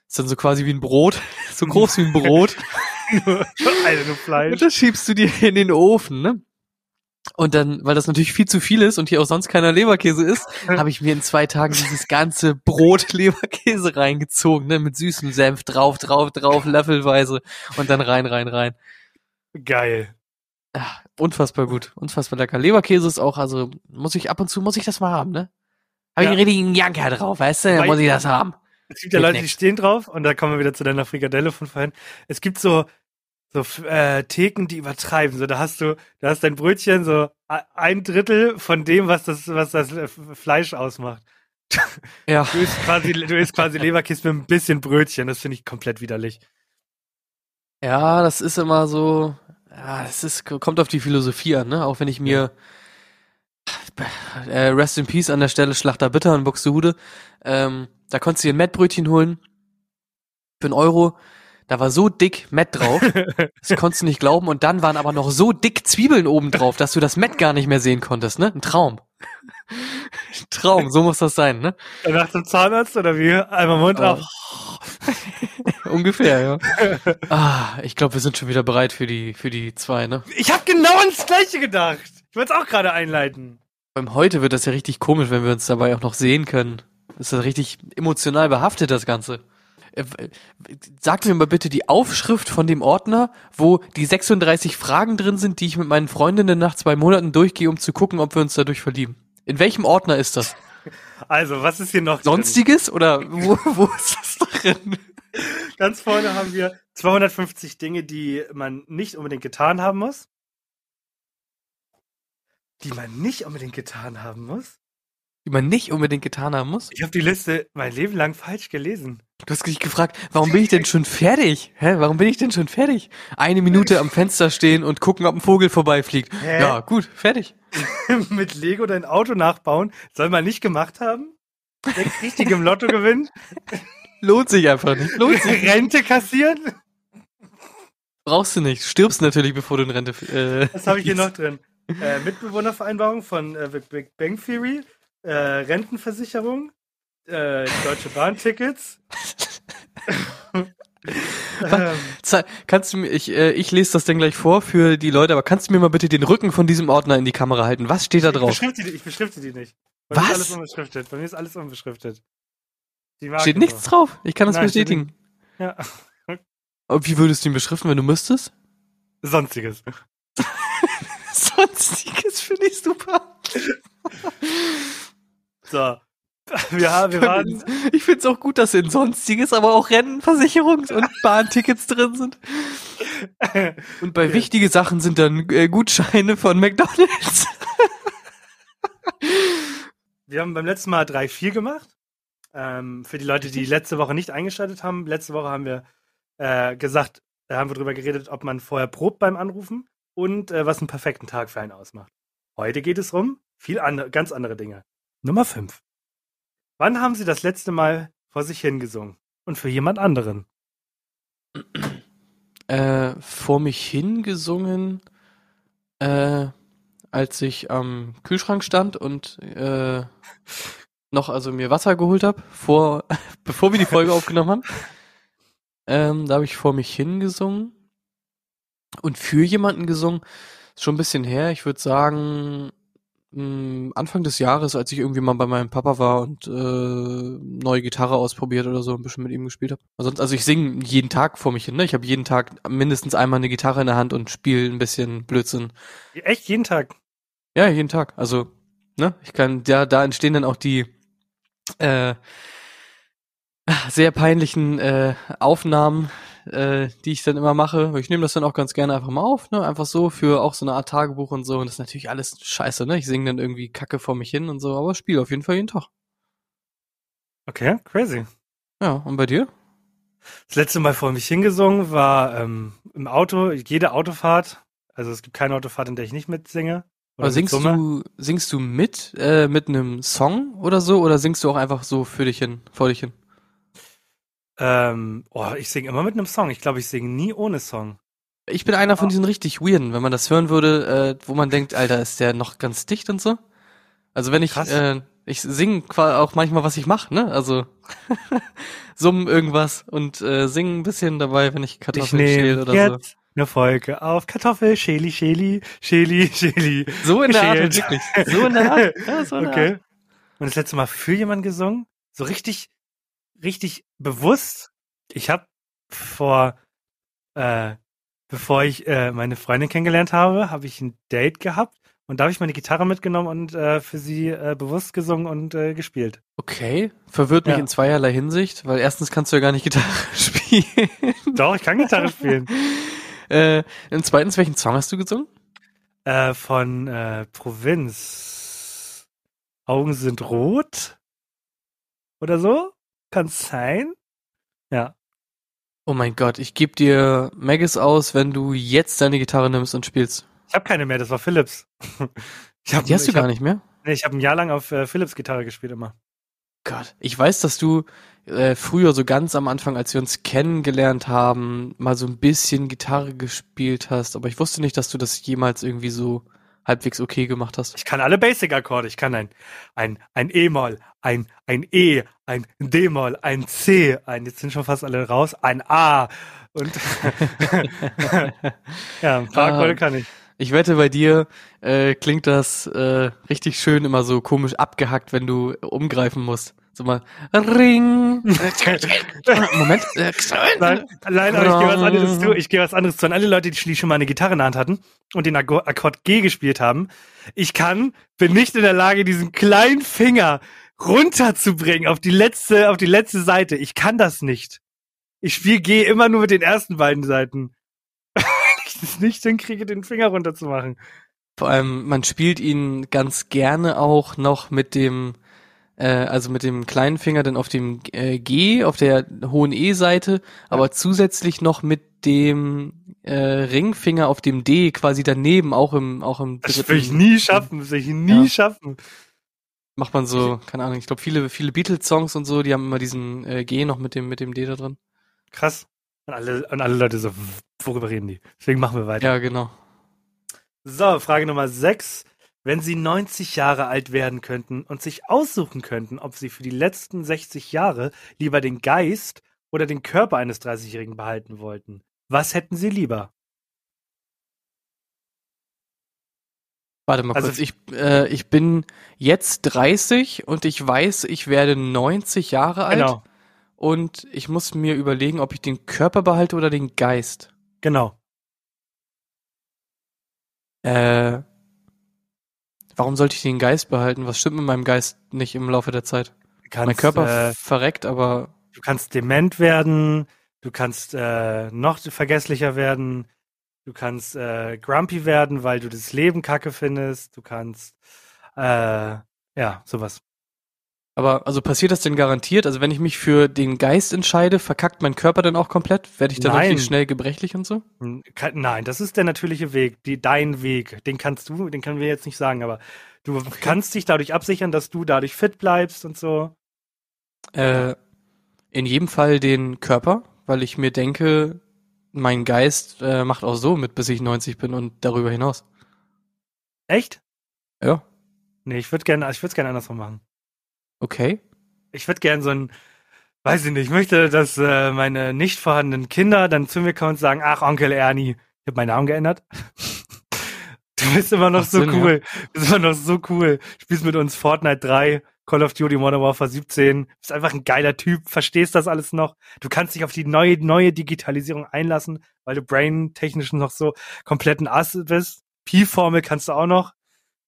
Ist dann so quasi wie ein Brot, so groß wie ein Brot. also Fleisch. Und das schiebst du dir in den Ofen, ne? Und dann, weil das natürlich viel zu viel ist und hier auch sonst keiner Leberkäse ist, habe ich mir in zwei Tagen dieses ganze Brot Leberkäse reingezogen, ne, mit süßem Senf drauf, drauf, drauf, löffelweise und dann rein, rein, rein. Geil. Ach, unfassbar gut, unfassbar lecker. Leberkäse ist auch, also muss ich ab und zu muss ich das mal haben, ne? Habe ja. ich einen richtigen Janker drauf, weißt du? Dann muss ich das haben. Es gibt ja Leute, die stehen drauf und da kommen wir wieder zu deiner Frikadelle von vorhin. Es gibt so so äh, Theken, die übertreiben. So, da hast du, da hast dein Brötchen so ein Drittel von dem, was das, was das äh, Fleisch ausmacht. Ja. Du isst quasi, du isst quasi Leberkäse mit ein bisschen Brötchen. Das finde ich komplett widerlich. Ja, das ist immer so. Ja, das ist kommt auf die Philosophie an, ne? Auch wenn ich mir äh, Rest in Peace an der Stelle Schlachter Bitter in Buxtehude. Ähm, da konntest du dir ein Mettbrötchen holen für einen Euro Da war so dick Matt drauf, das konntest du nicht glauben. Und dann waren aber noch so dick Zwiebeln oben drauf, dass du das Matt gar nicht mehr sehen konntest, ne? Ein Traum. Traum, so muss das sein, ne? Danach zum Zahnarzt oder wie? Einmal Mund Oh. auf. Ungefähr, ja. Ah, ich glaube, wir sind schon wieder bereit für die, für die zwei, ne? Ich habe genau ans Gleiche gedacht. Ich wollte es auch gerade einleiten. Beim heute wird das ja richtig komisch, wenn wir uns dabei auch noch sehen können. Ist das richtig emotional behaftet, das Ganze. Äh, Sag mir mal bitte die Aufschrift von dem Ordner, wo die 36 Fragen drin sind, die ich mit meinen Freundinnen nach zwei Monaten durchgehe, um zu gucken, ob wir uns dadurch verlieben. In welchem Ordner ist das? Also, was ist hier noch? drin? Sonstiges oder wo, wo ist das drin? Ganz vorne haben wir 250 Dinge, die man nicht unbedingt getan haben muss. Die man nicht unbedingt getan haben muss. Die man nicht unbedingt getan haben muss. Ich habe die Liste mein Leben lang falsch gelesen. Du hast dich gefragt, warum bin ich denn schon fertig? Hä, warum bin ich denn schon fertig? Eine Minute am Fenster stehen und gucken, ob ein Vogel vorbeifliegt. Hä? Ja, gut, fertig. Mit Lego dein Auto nachbauen. Soll man nicht gemacht haben? Sechs richtig im Lotto gewinnen? Lohnt sich einfach nicht. Lohnt sich. Rente kassieren? Brauchst du nicht. Stirbst natürlich, bevor du in Rente. Äh, Was habe ich hier noch drin? Äh, Mitbewohnervereinbarung von äh, Big Bang Theory, äh, Rentenversicherung, äh, Deutsche Bahntickets. ähm, Kannst du mir, ich, äh, ich lese das dann gleich vor für die Leute, aber kannst du mir mal bitte den Rücken von diesem Ordner in die Kamera halten? Was steht da ich, drauf? beschrifte die, ich beschrifte die nicht. Bei mir Was? ist alles unbeschriftet. Bei mir ist alles unbeschriftet. Steht nichts so. drauf. Ich kann das Nein, bestätigen. Ja. Und wie würdest du ihn beschriften, wenn du müsstest? Sonstiges. Sonstiges finde ich super. So. Haben- wir waren. Ich finde es auch gut, dass in Sonstiges aber auch Rennenversicherungs- und Bahntickets drin sind. Und bei Okay. wichtige Sachen sind dann äh, Gutscheine von McDonalds. Wir haben beim letzten Mal 3-4 gemacht. Ähm, für die Leute, die letzte Woche nicht eingeschaltet haben. Letzte Woche haben wir äh, gesagt, da haben wir drüber geredet, ob man vorher probt beim Anrufen und äh, was einen perfekten Tag für einen ausmacht. Heute geht es um viel andere, ganz andere Dinge. Nummer 5. Wann haben Sie das letzte Mal vor sich hingesungen? Und für jemand anderen? äh, vor mich hingesungen, äh, als ich am Kühlschrank stand und äh, noch also mir Wasser geholt habe, vor bevor wir die Folge aufgenommen haben. Ähm, da habe ich vor mich hingesungen und für jemanden gesungen. Ist schon ein bisschen her. Ich würde sagen mh, Anfang des Jahres, als ich irgendwie mal bei meinem Papa war und äh, neue Gitarre ausprobiert oder so, ein bisschen mit ihm gespielt habe. Sonst, also ich singe jeden Tag vor mich hin. Ne? Ich habe jeden Tag mindestens einmal eine Gitarre in der Hand und spiele ein bisschen Blödsinn. Echt jeden Tag? Ja, jeden Tag. Also, ne, ich kann, ja, da entstehen dann auch die äh, sehr peinlichen äh, Aufnahmen, äh, die ich dann immer mache. Ich nehme das dann auch ganz gerne einfach mal auf, ne? Einfach so für auch so eine Art Tagebuch und so. Und das ist natürlich alles scheiße, ne? Ich singe dann irgendwie Kacke vor mich hin und so, aber spiele auf jeden Fall jeden Tag. Okay, crazy. Ja, und bei dir? Das letzte Mal vor mich hingesungen war ähm, im Auto, jede Autofahrt. Also es gibt keine Autofahrt, in der ich nicht mitsinge. Oder Aber singst mitsumme. du, singst du mit, äh, mit einem Song oder so, oder singst du auch einfach so für dich hin, vor dich hin? Ähm, oh, ich singe immer mit einem Song. Ich glaube, ich singe nie ohne Song. Ich bin einer von diesen richtig weirden, wenn man das hören würde, äh, wo man denkt, Alter, ist der noch ganz dicht und so. Also wenn ich, Krass. äh, ich singe auch manchmal, was ich mache, ne? Also summen irgendwas und äh, singen ein bisschen dabei, wenn ich Ich Kartoffeln schäle nehme oder jetzt eine Folge auf Kartoffel, Schäli, Schäli, Schäli, Schäli. so. So in der Art, wirklich. So in der Art. Ja, so in der okay. Art. Und das letzte Mal für jemanden gesungen? So richtig, richtig bewusst. Ich habe vor, äh, bevor ich äh, meine Freundin kennengelernt habe, habe ich ein Date gehabt und da habe ich meine Gitarre mitgenommen und äh, für sie äh, bewusst gesungen und äh, gespielt. Okay, verwirrt mich Ja. in zweierlei Hinsicht, weil erstens kannst du ja gar nicht Gitarre spielen. Doch, ich kann Gitarre spielen. äh, und zweitens, welchen Song hast du gesungen? Äh, von äh, Provinz. Augen sind rot. Oder so? Kann's sein? Ja. Oh mein Gott, ich geb dir Maggis aus, wenn du jetzt deine Gitarre nimmst und spielst. Ich habe keine mehr, das war Philips. Ich hab, Die hast du gar hab, nicht mehr? Nee, ich habe ein Jahr lang auf äh, Philips Gitarre gespielt immer. Gott, ich weiß, dass du äh, früher so ganz am Anfang, als wir uns kennengelernt haben, mal so ein bisschen Gitarre gespielt hast, aber ich wusste nicht, dass du das jemals irgendwie so halbwegs okay gemacht hast. Ich kann alle Basic-Akkorde. Ich kann ein, ein, ein E-Moll, ein, ein E, ein D-Moll, ein C, ein, jetzt sind schon fast alle raus, ein A und ja, ein paar Akkorde Ah. kann ich. Ich wette, bei dir äh, klingt das äh, richtig schön immer so komisch abgehackt, wenn du umgreifen musst. So mal Ring. Moment. Nein, nein, aber ich gehe was anderes zu. Ich gehe was anderes zu. An alle Leute, die schon mal eine Gitarre in der Hand hatten und den Akko- Akkord G gespielt haben. Ich kann, bin nicht in der Lage, diesen kleinen Finger runterzubringen auf die letzte, auf die letzte Seite. Ich kann das nicht. Ich spiele G immer nur mit den ersten beiden Seiten. Wenn ich das nicht hinkriege, den Finger runterzumachen. Vor allem, man spielt ihn ganz gerne auch noch mit dem, äh, also mit dem kleinen Finger dann auf dem äh, G, auf der hohen E-Seite, aber zusätzlich noch mit dem äh, Ringfinger auf dem D quasi daneben, auch im, auch im Das will ich nie schaffen. Das will ich nie Ja. schaffen. Macht man so, keine Ahnung, ich glaube viele, viele Beatles-Songs und so, die haben immer diesen äh, G noch mit dem, mit dem D da drin. Krass. Und alle, und alle Leute so, worüber reden die? Deswegen machen wir weiter. Ja, genau. So, Frage Nummer 6. Wenn Sie 90 Jahre alt werden könnten und sich aussuchen könnten, ob Sie für die letzten 60 Jahre lieber den Geist oder den Körper eines 30-Jährigen behalten wollten, was hätten Sie lieber? Warte mal Also- kurz, ich, äh, ich bin jetzt 30 und ich weiß, ich werde 90 Jahre alt Genau, und ich muss mir überlegen, ob ich den Körper behalte oder den Geist. genau. Äh, warum sollte ich den Geist behalten? Was stimmt mit meinem Geist nicht im Laufe der Zeit? Kannst, mein Körper äh, verreckt, aber du kannst dement werden, du kannst äh, noch vergesslicher werden, du kannst äh, grumpy werden, weil du das Leben kacke findest, du kannst, äh, ja, sowas. Aber also passiert das denn garantiert? Also wenn ich mich für den Geist entscheide, verkackt mein Körper dann auch komplett? Werde ich dann Nein. richtig schnell gebrechlich und so? Hm, nein, das ist der natürliche Weg, die, dein Weg. Den kannst du, den können wir jetzt nicht sagen, aber du kannst dich dadurch absichern, dass du dadurch fit bleibst und so. Äh, in jedem Fall den Körper, weil ich mir denke, mein Geist äh, macht auch so mit, bis ich 90 bin und darüber hinaus. Echt? Ja, Nee, ich würde gerne, ich würde es gerne andersrum machen. Okay. Ich würde gerne so ein, weiß ich nicht, ich möchte, dass äh, meine nicht vorhandenen Kinder dann zu mir kommen und sagen, ach, Onkel Ernie, ich habe meinen Namen geändert. Du bist immer noch Macht so Sinn, ja. cool. Du bist immer noch so cool. Spielst mit uns Fortnite 3, Call of Duty Modern Warfare 17. Bist einfach ein geiler Typ, verstehst das alles noch. Du kannst dich auf die neue, neue Digitalisierung einlassen, weil du brain-technisch noch so kompletten Ass bist. Pi-Formel kannst du auch noch.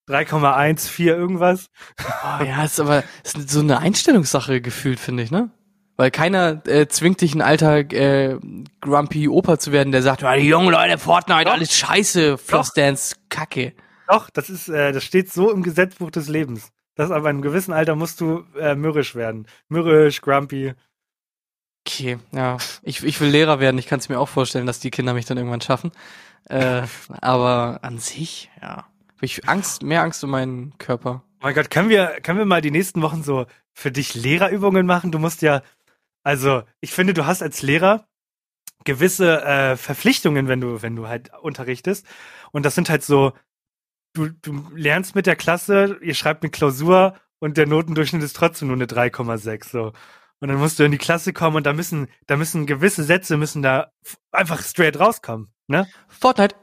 3,14 irgendwas. Oh, ja, ist aber ist so eine Einstellungssache gefühlt, finde ich, ne? Weil keiner äh, zwingt dich, ein alter äh, grumpy Opa zu werden, der sagt, "Ja, die jungen Leute, Fortnite, Doch. alles scheiße, Flossdance, Kacke. Doch, das ist, äh, das steht so im Gesetzbuch des Lebens. Das aber in einem gewissen Alter musst du äh, mürrisch werden. Mürrisch, grumpy. Okay, ja. Ich, ich will Lehrer werden, ich kann es mir auch vorstellen, dass die Kinder mich dann irgendwann schaffen. Äh, aber an sich, ja. Hab ich Angst, mehr Angst um meinen Körper. Oh mein Gott, können wir, können wir mal die nächsten Wochen so für dich Lehrerübungen machen? Du musst ja, also ich finde, du hast als Lehrer gewisse äh, Verpflichtungen, wenn du, wenn du halt unterrichtest. Und das sind halt so, du, du lernst mit der Klasse, ihr schreibt eine Klausur und der Notendurchschnitt ist trotzdem nur eine 3,6. So. Und dann musst du in die Klasse kommen und da müssen, da müssen gewisse Sätze müssen da einfach straight rauskommen. Ne? Fortnite,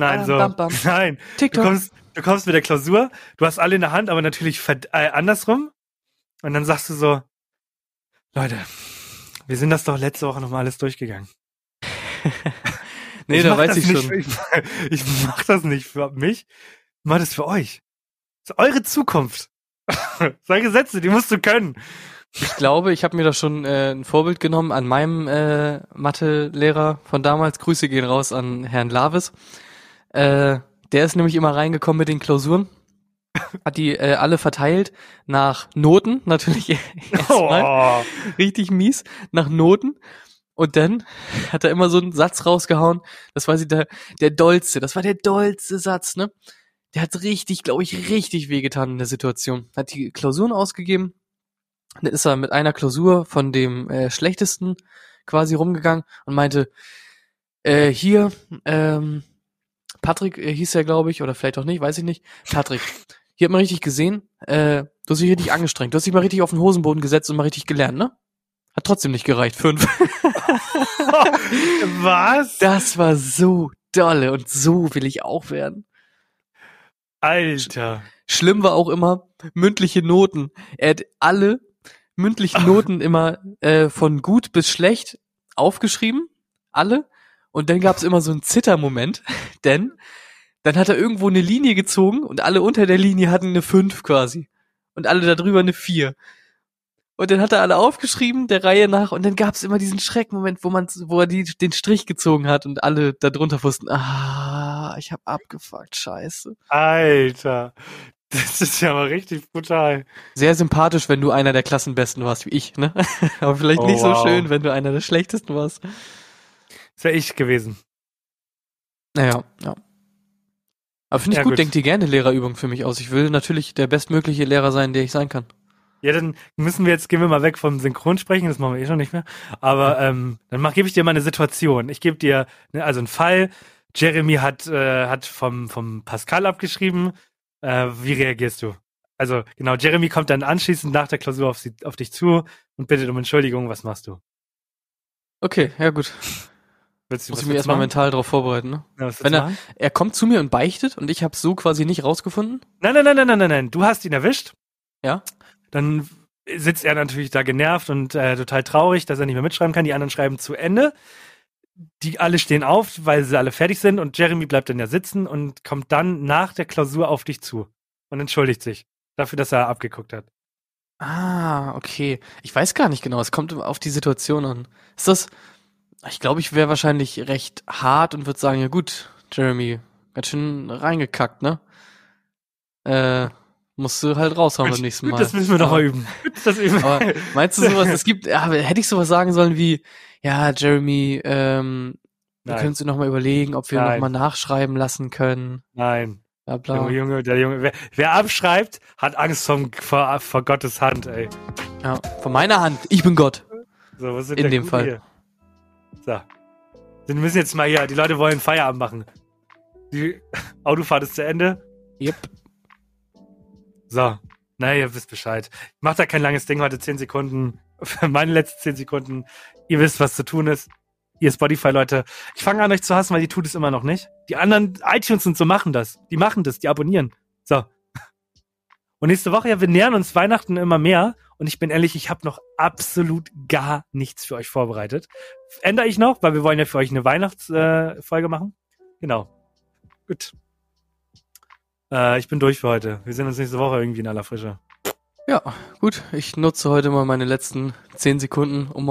Nein, so. bam, bam. Nein. Du TikTok. kommst, du kommst mit der Klausur, du hast alle in der Hand, aber natürlich äh, andersrum. Und dann sagst du so, Leute, wir sind das doch letzte Woche nochmal alles durchgegangen. nee, da weiß ich schon. Für, ich, ich mach das nicht für mich, ich mach das für euch. Das ist eure Zukunft. Solche Sätze, die musst du können. Ich glaube, ich habe mir da schon äh, ein Vorbild genommen an meinem äh, Mathelehrer von damals. Grüße gehen raus an Herrn Lavis. Äh, der ist nämlich immer reingekommen mit den Klausuren, hat die äh, alle verteilt nach Noten, natürlich erstmal Oh. richtig mies, nach Noten. Und dann hat er immer so einen Satz rausgehauen, das war sie der, der dollste, das war der dollste Satz, ne? Der hat richtig, glaube ich, richtig wehgetan in der Situation. Hat die Klausuren ausgegeben Dann ist er mit einer Klausur von dem äh, schlechtesten quasi rumgegangen und meinte, äh, hier, ähm, Patrick äh, hieß er, glaube ich, oder vielleicht auch nicht, weiß ich nicht. Patrick, hier hat man richtig gesehen, äh, du hast dich richtig angestrengt. Du hast dich mal richtig auf den Hosenboden gesetzt und mal richtig gelernt, ne? Hat trotzdem nicht gereicht. Fünf. Was? Das war so dolle und so will ich auch werden. Alter. Schlimm war auch immer mündliche Noten. Er hat alle mündlichen Noten immer äh, von gut bis schlecht aufgeschrieben. Alle. Und dann gab es immer so einen Zittermoment, denn dann hat er irgendwo eine Linie gezogen und alle unter der Linie hatten eine 5 quasi. Und alle darüber eine 4. Und dann hat er alle aufgeschrieben, der Reihe nach, und dann gab es immer diesen Schreckmoment, wo man, wo er die, den Strich gezogen hat und alle darunter wussten, ah, ich hab abgefuckt, scheiße. Alter. Das ist ja mal richtig brutal. Sehr sympathisch, wenn du einer der Klassenbesten warst, wie ich, ne? Aber vielleicht Oh, nicht wow. so schön, wenn du einer der schlechtesten warst. Das wäre ich gewesen. Naja, ja. Aber finde ich Ja, gut, gut. denkt dir gerne Lehrerübung für mich aus. Ich will natürlich der bestmögliche Lehrer sein, der ich sein kann. Ja, dann müssen wir jetzt, gehen wir mal weg vom Synchronsprechen, das machen wir eh schon nicht mehr. Aber ähm, dann gebe ich dir mal eine Situation. Ich gebe dir, ne, also einen Fall. Jeremy hat, äh, hat vom, vom Pascal abgeschrieben. Äh, wie reagierst du? Also genau, Jeremy kommt dann anschließend nach der Klausur auf, sie, auf dich zu und bittet um Entschuldigung. Was machst du? Okay, ja gut. Willst du Muss ich mich erstmal mental darauf vorbereiten, ne? Ja, Wenn er- machen? Er kommt zu mir und beichtet und ich habe so quasi nicht rausgefunden. Nein, nein, nein, nein, nein, nein, nein. Du hast ihn erwischt. Ja. Dann sitzt er natürlich da genervt und äh, total traurig, dass er nicht mehr mitschreiben kann. Die anderen schreiben zu Ende. Die alle stehen auf, weil sie alle fertig sind und Jeremy bleibt dann ja sitzen und kommt dann nach der Klausur auf dich zu und entschuldigt sich dafür, dass er abgeguckt hat. Ah, okay. Ich weiß gar nicht genau. Es kommt auf die Situation an. Ist das? Ich glaube, ich wäre wahrscheinlich recht hart und würde sagen, ja gut, Jeremy, ganz schön reingekackt, ne? Äh, musst du halt raushauen beim nächsten Mal. Das müssen wir doch mal üben. Das üben. Aber meinst du sowas? Es gibt, ja, hätte ich sowas sagen sollen wie, ja, Jeremy, ähm, wir können uns noch mal überlegen, ob wir noch Nein. mal nachschreiben lassen können. Nein. Bla bla. Junge, Junge, der Junge. Wer, wer abschreibt, hat Angst vom, vor, vor Gottes Hand, ey. Ja, von meiner Hand. Ich bin Gott. So, was sind In dem Fall. Hier? So. Wir müssen jetzt mal hier, die Leute wollen Feierabend machen. Die Autofahrt ist zu Ende. Yep. So. Na, ihr wisst Bescheid. Ich mach da kein langes Ding heute, 10 Sekunden. Für meine letzten 10 Sekunden. Ihr wisst, was zu tun ist. Ihr Spotify-Leute. Ich fange an, euch zu hassen, weil die tut es immer noch nicht. Die anderen iTunes und so machen das. Die machen das, die abonnieren. So. Und nächste Woche, ja, wir nähern uns Weihnachten immer mehr. Und ich bin ehrlich, ich habe noch absolut gar nichts für euch vorbereitet. Ändere ich noch, weil wir wollen ja für euch eine Weihnachtsfolge äh, machen. Genau. Gut. Äh, ich bin durch für heute. Wir sehen uns nächste Woche irgendwie in aller Frische. Ja, gut. Ich nutze heute mal meine letzten zehn Sekunden, um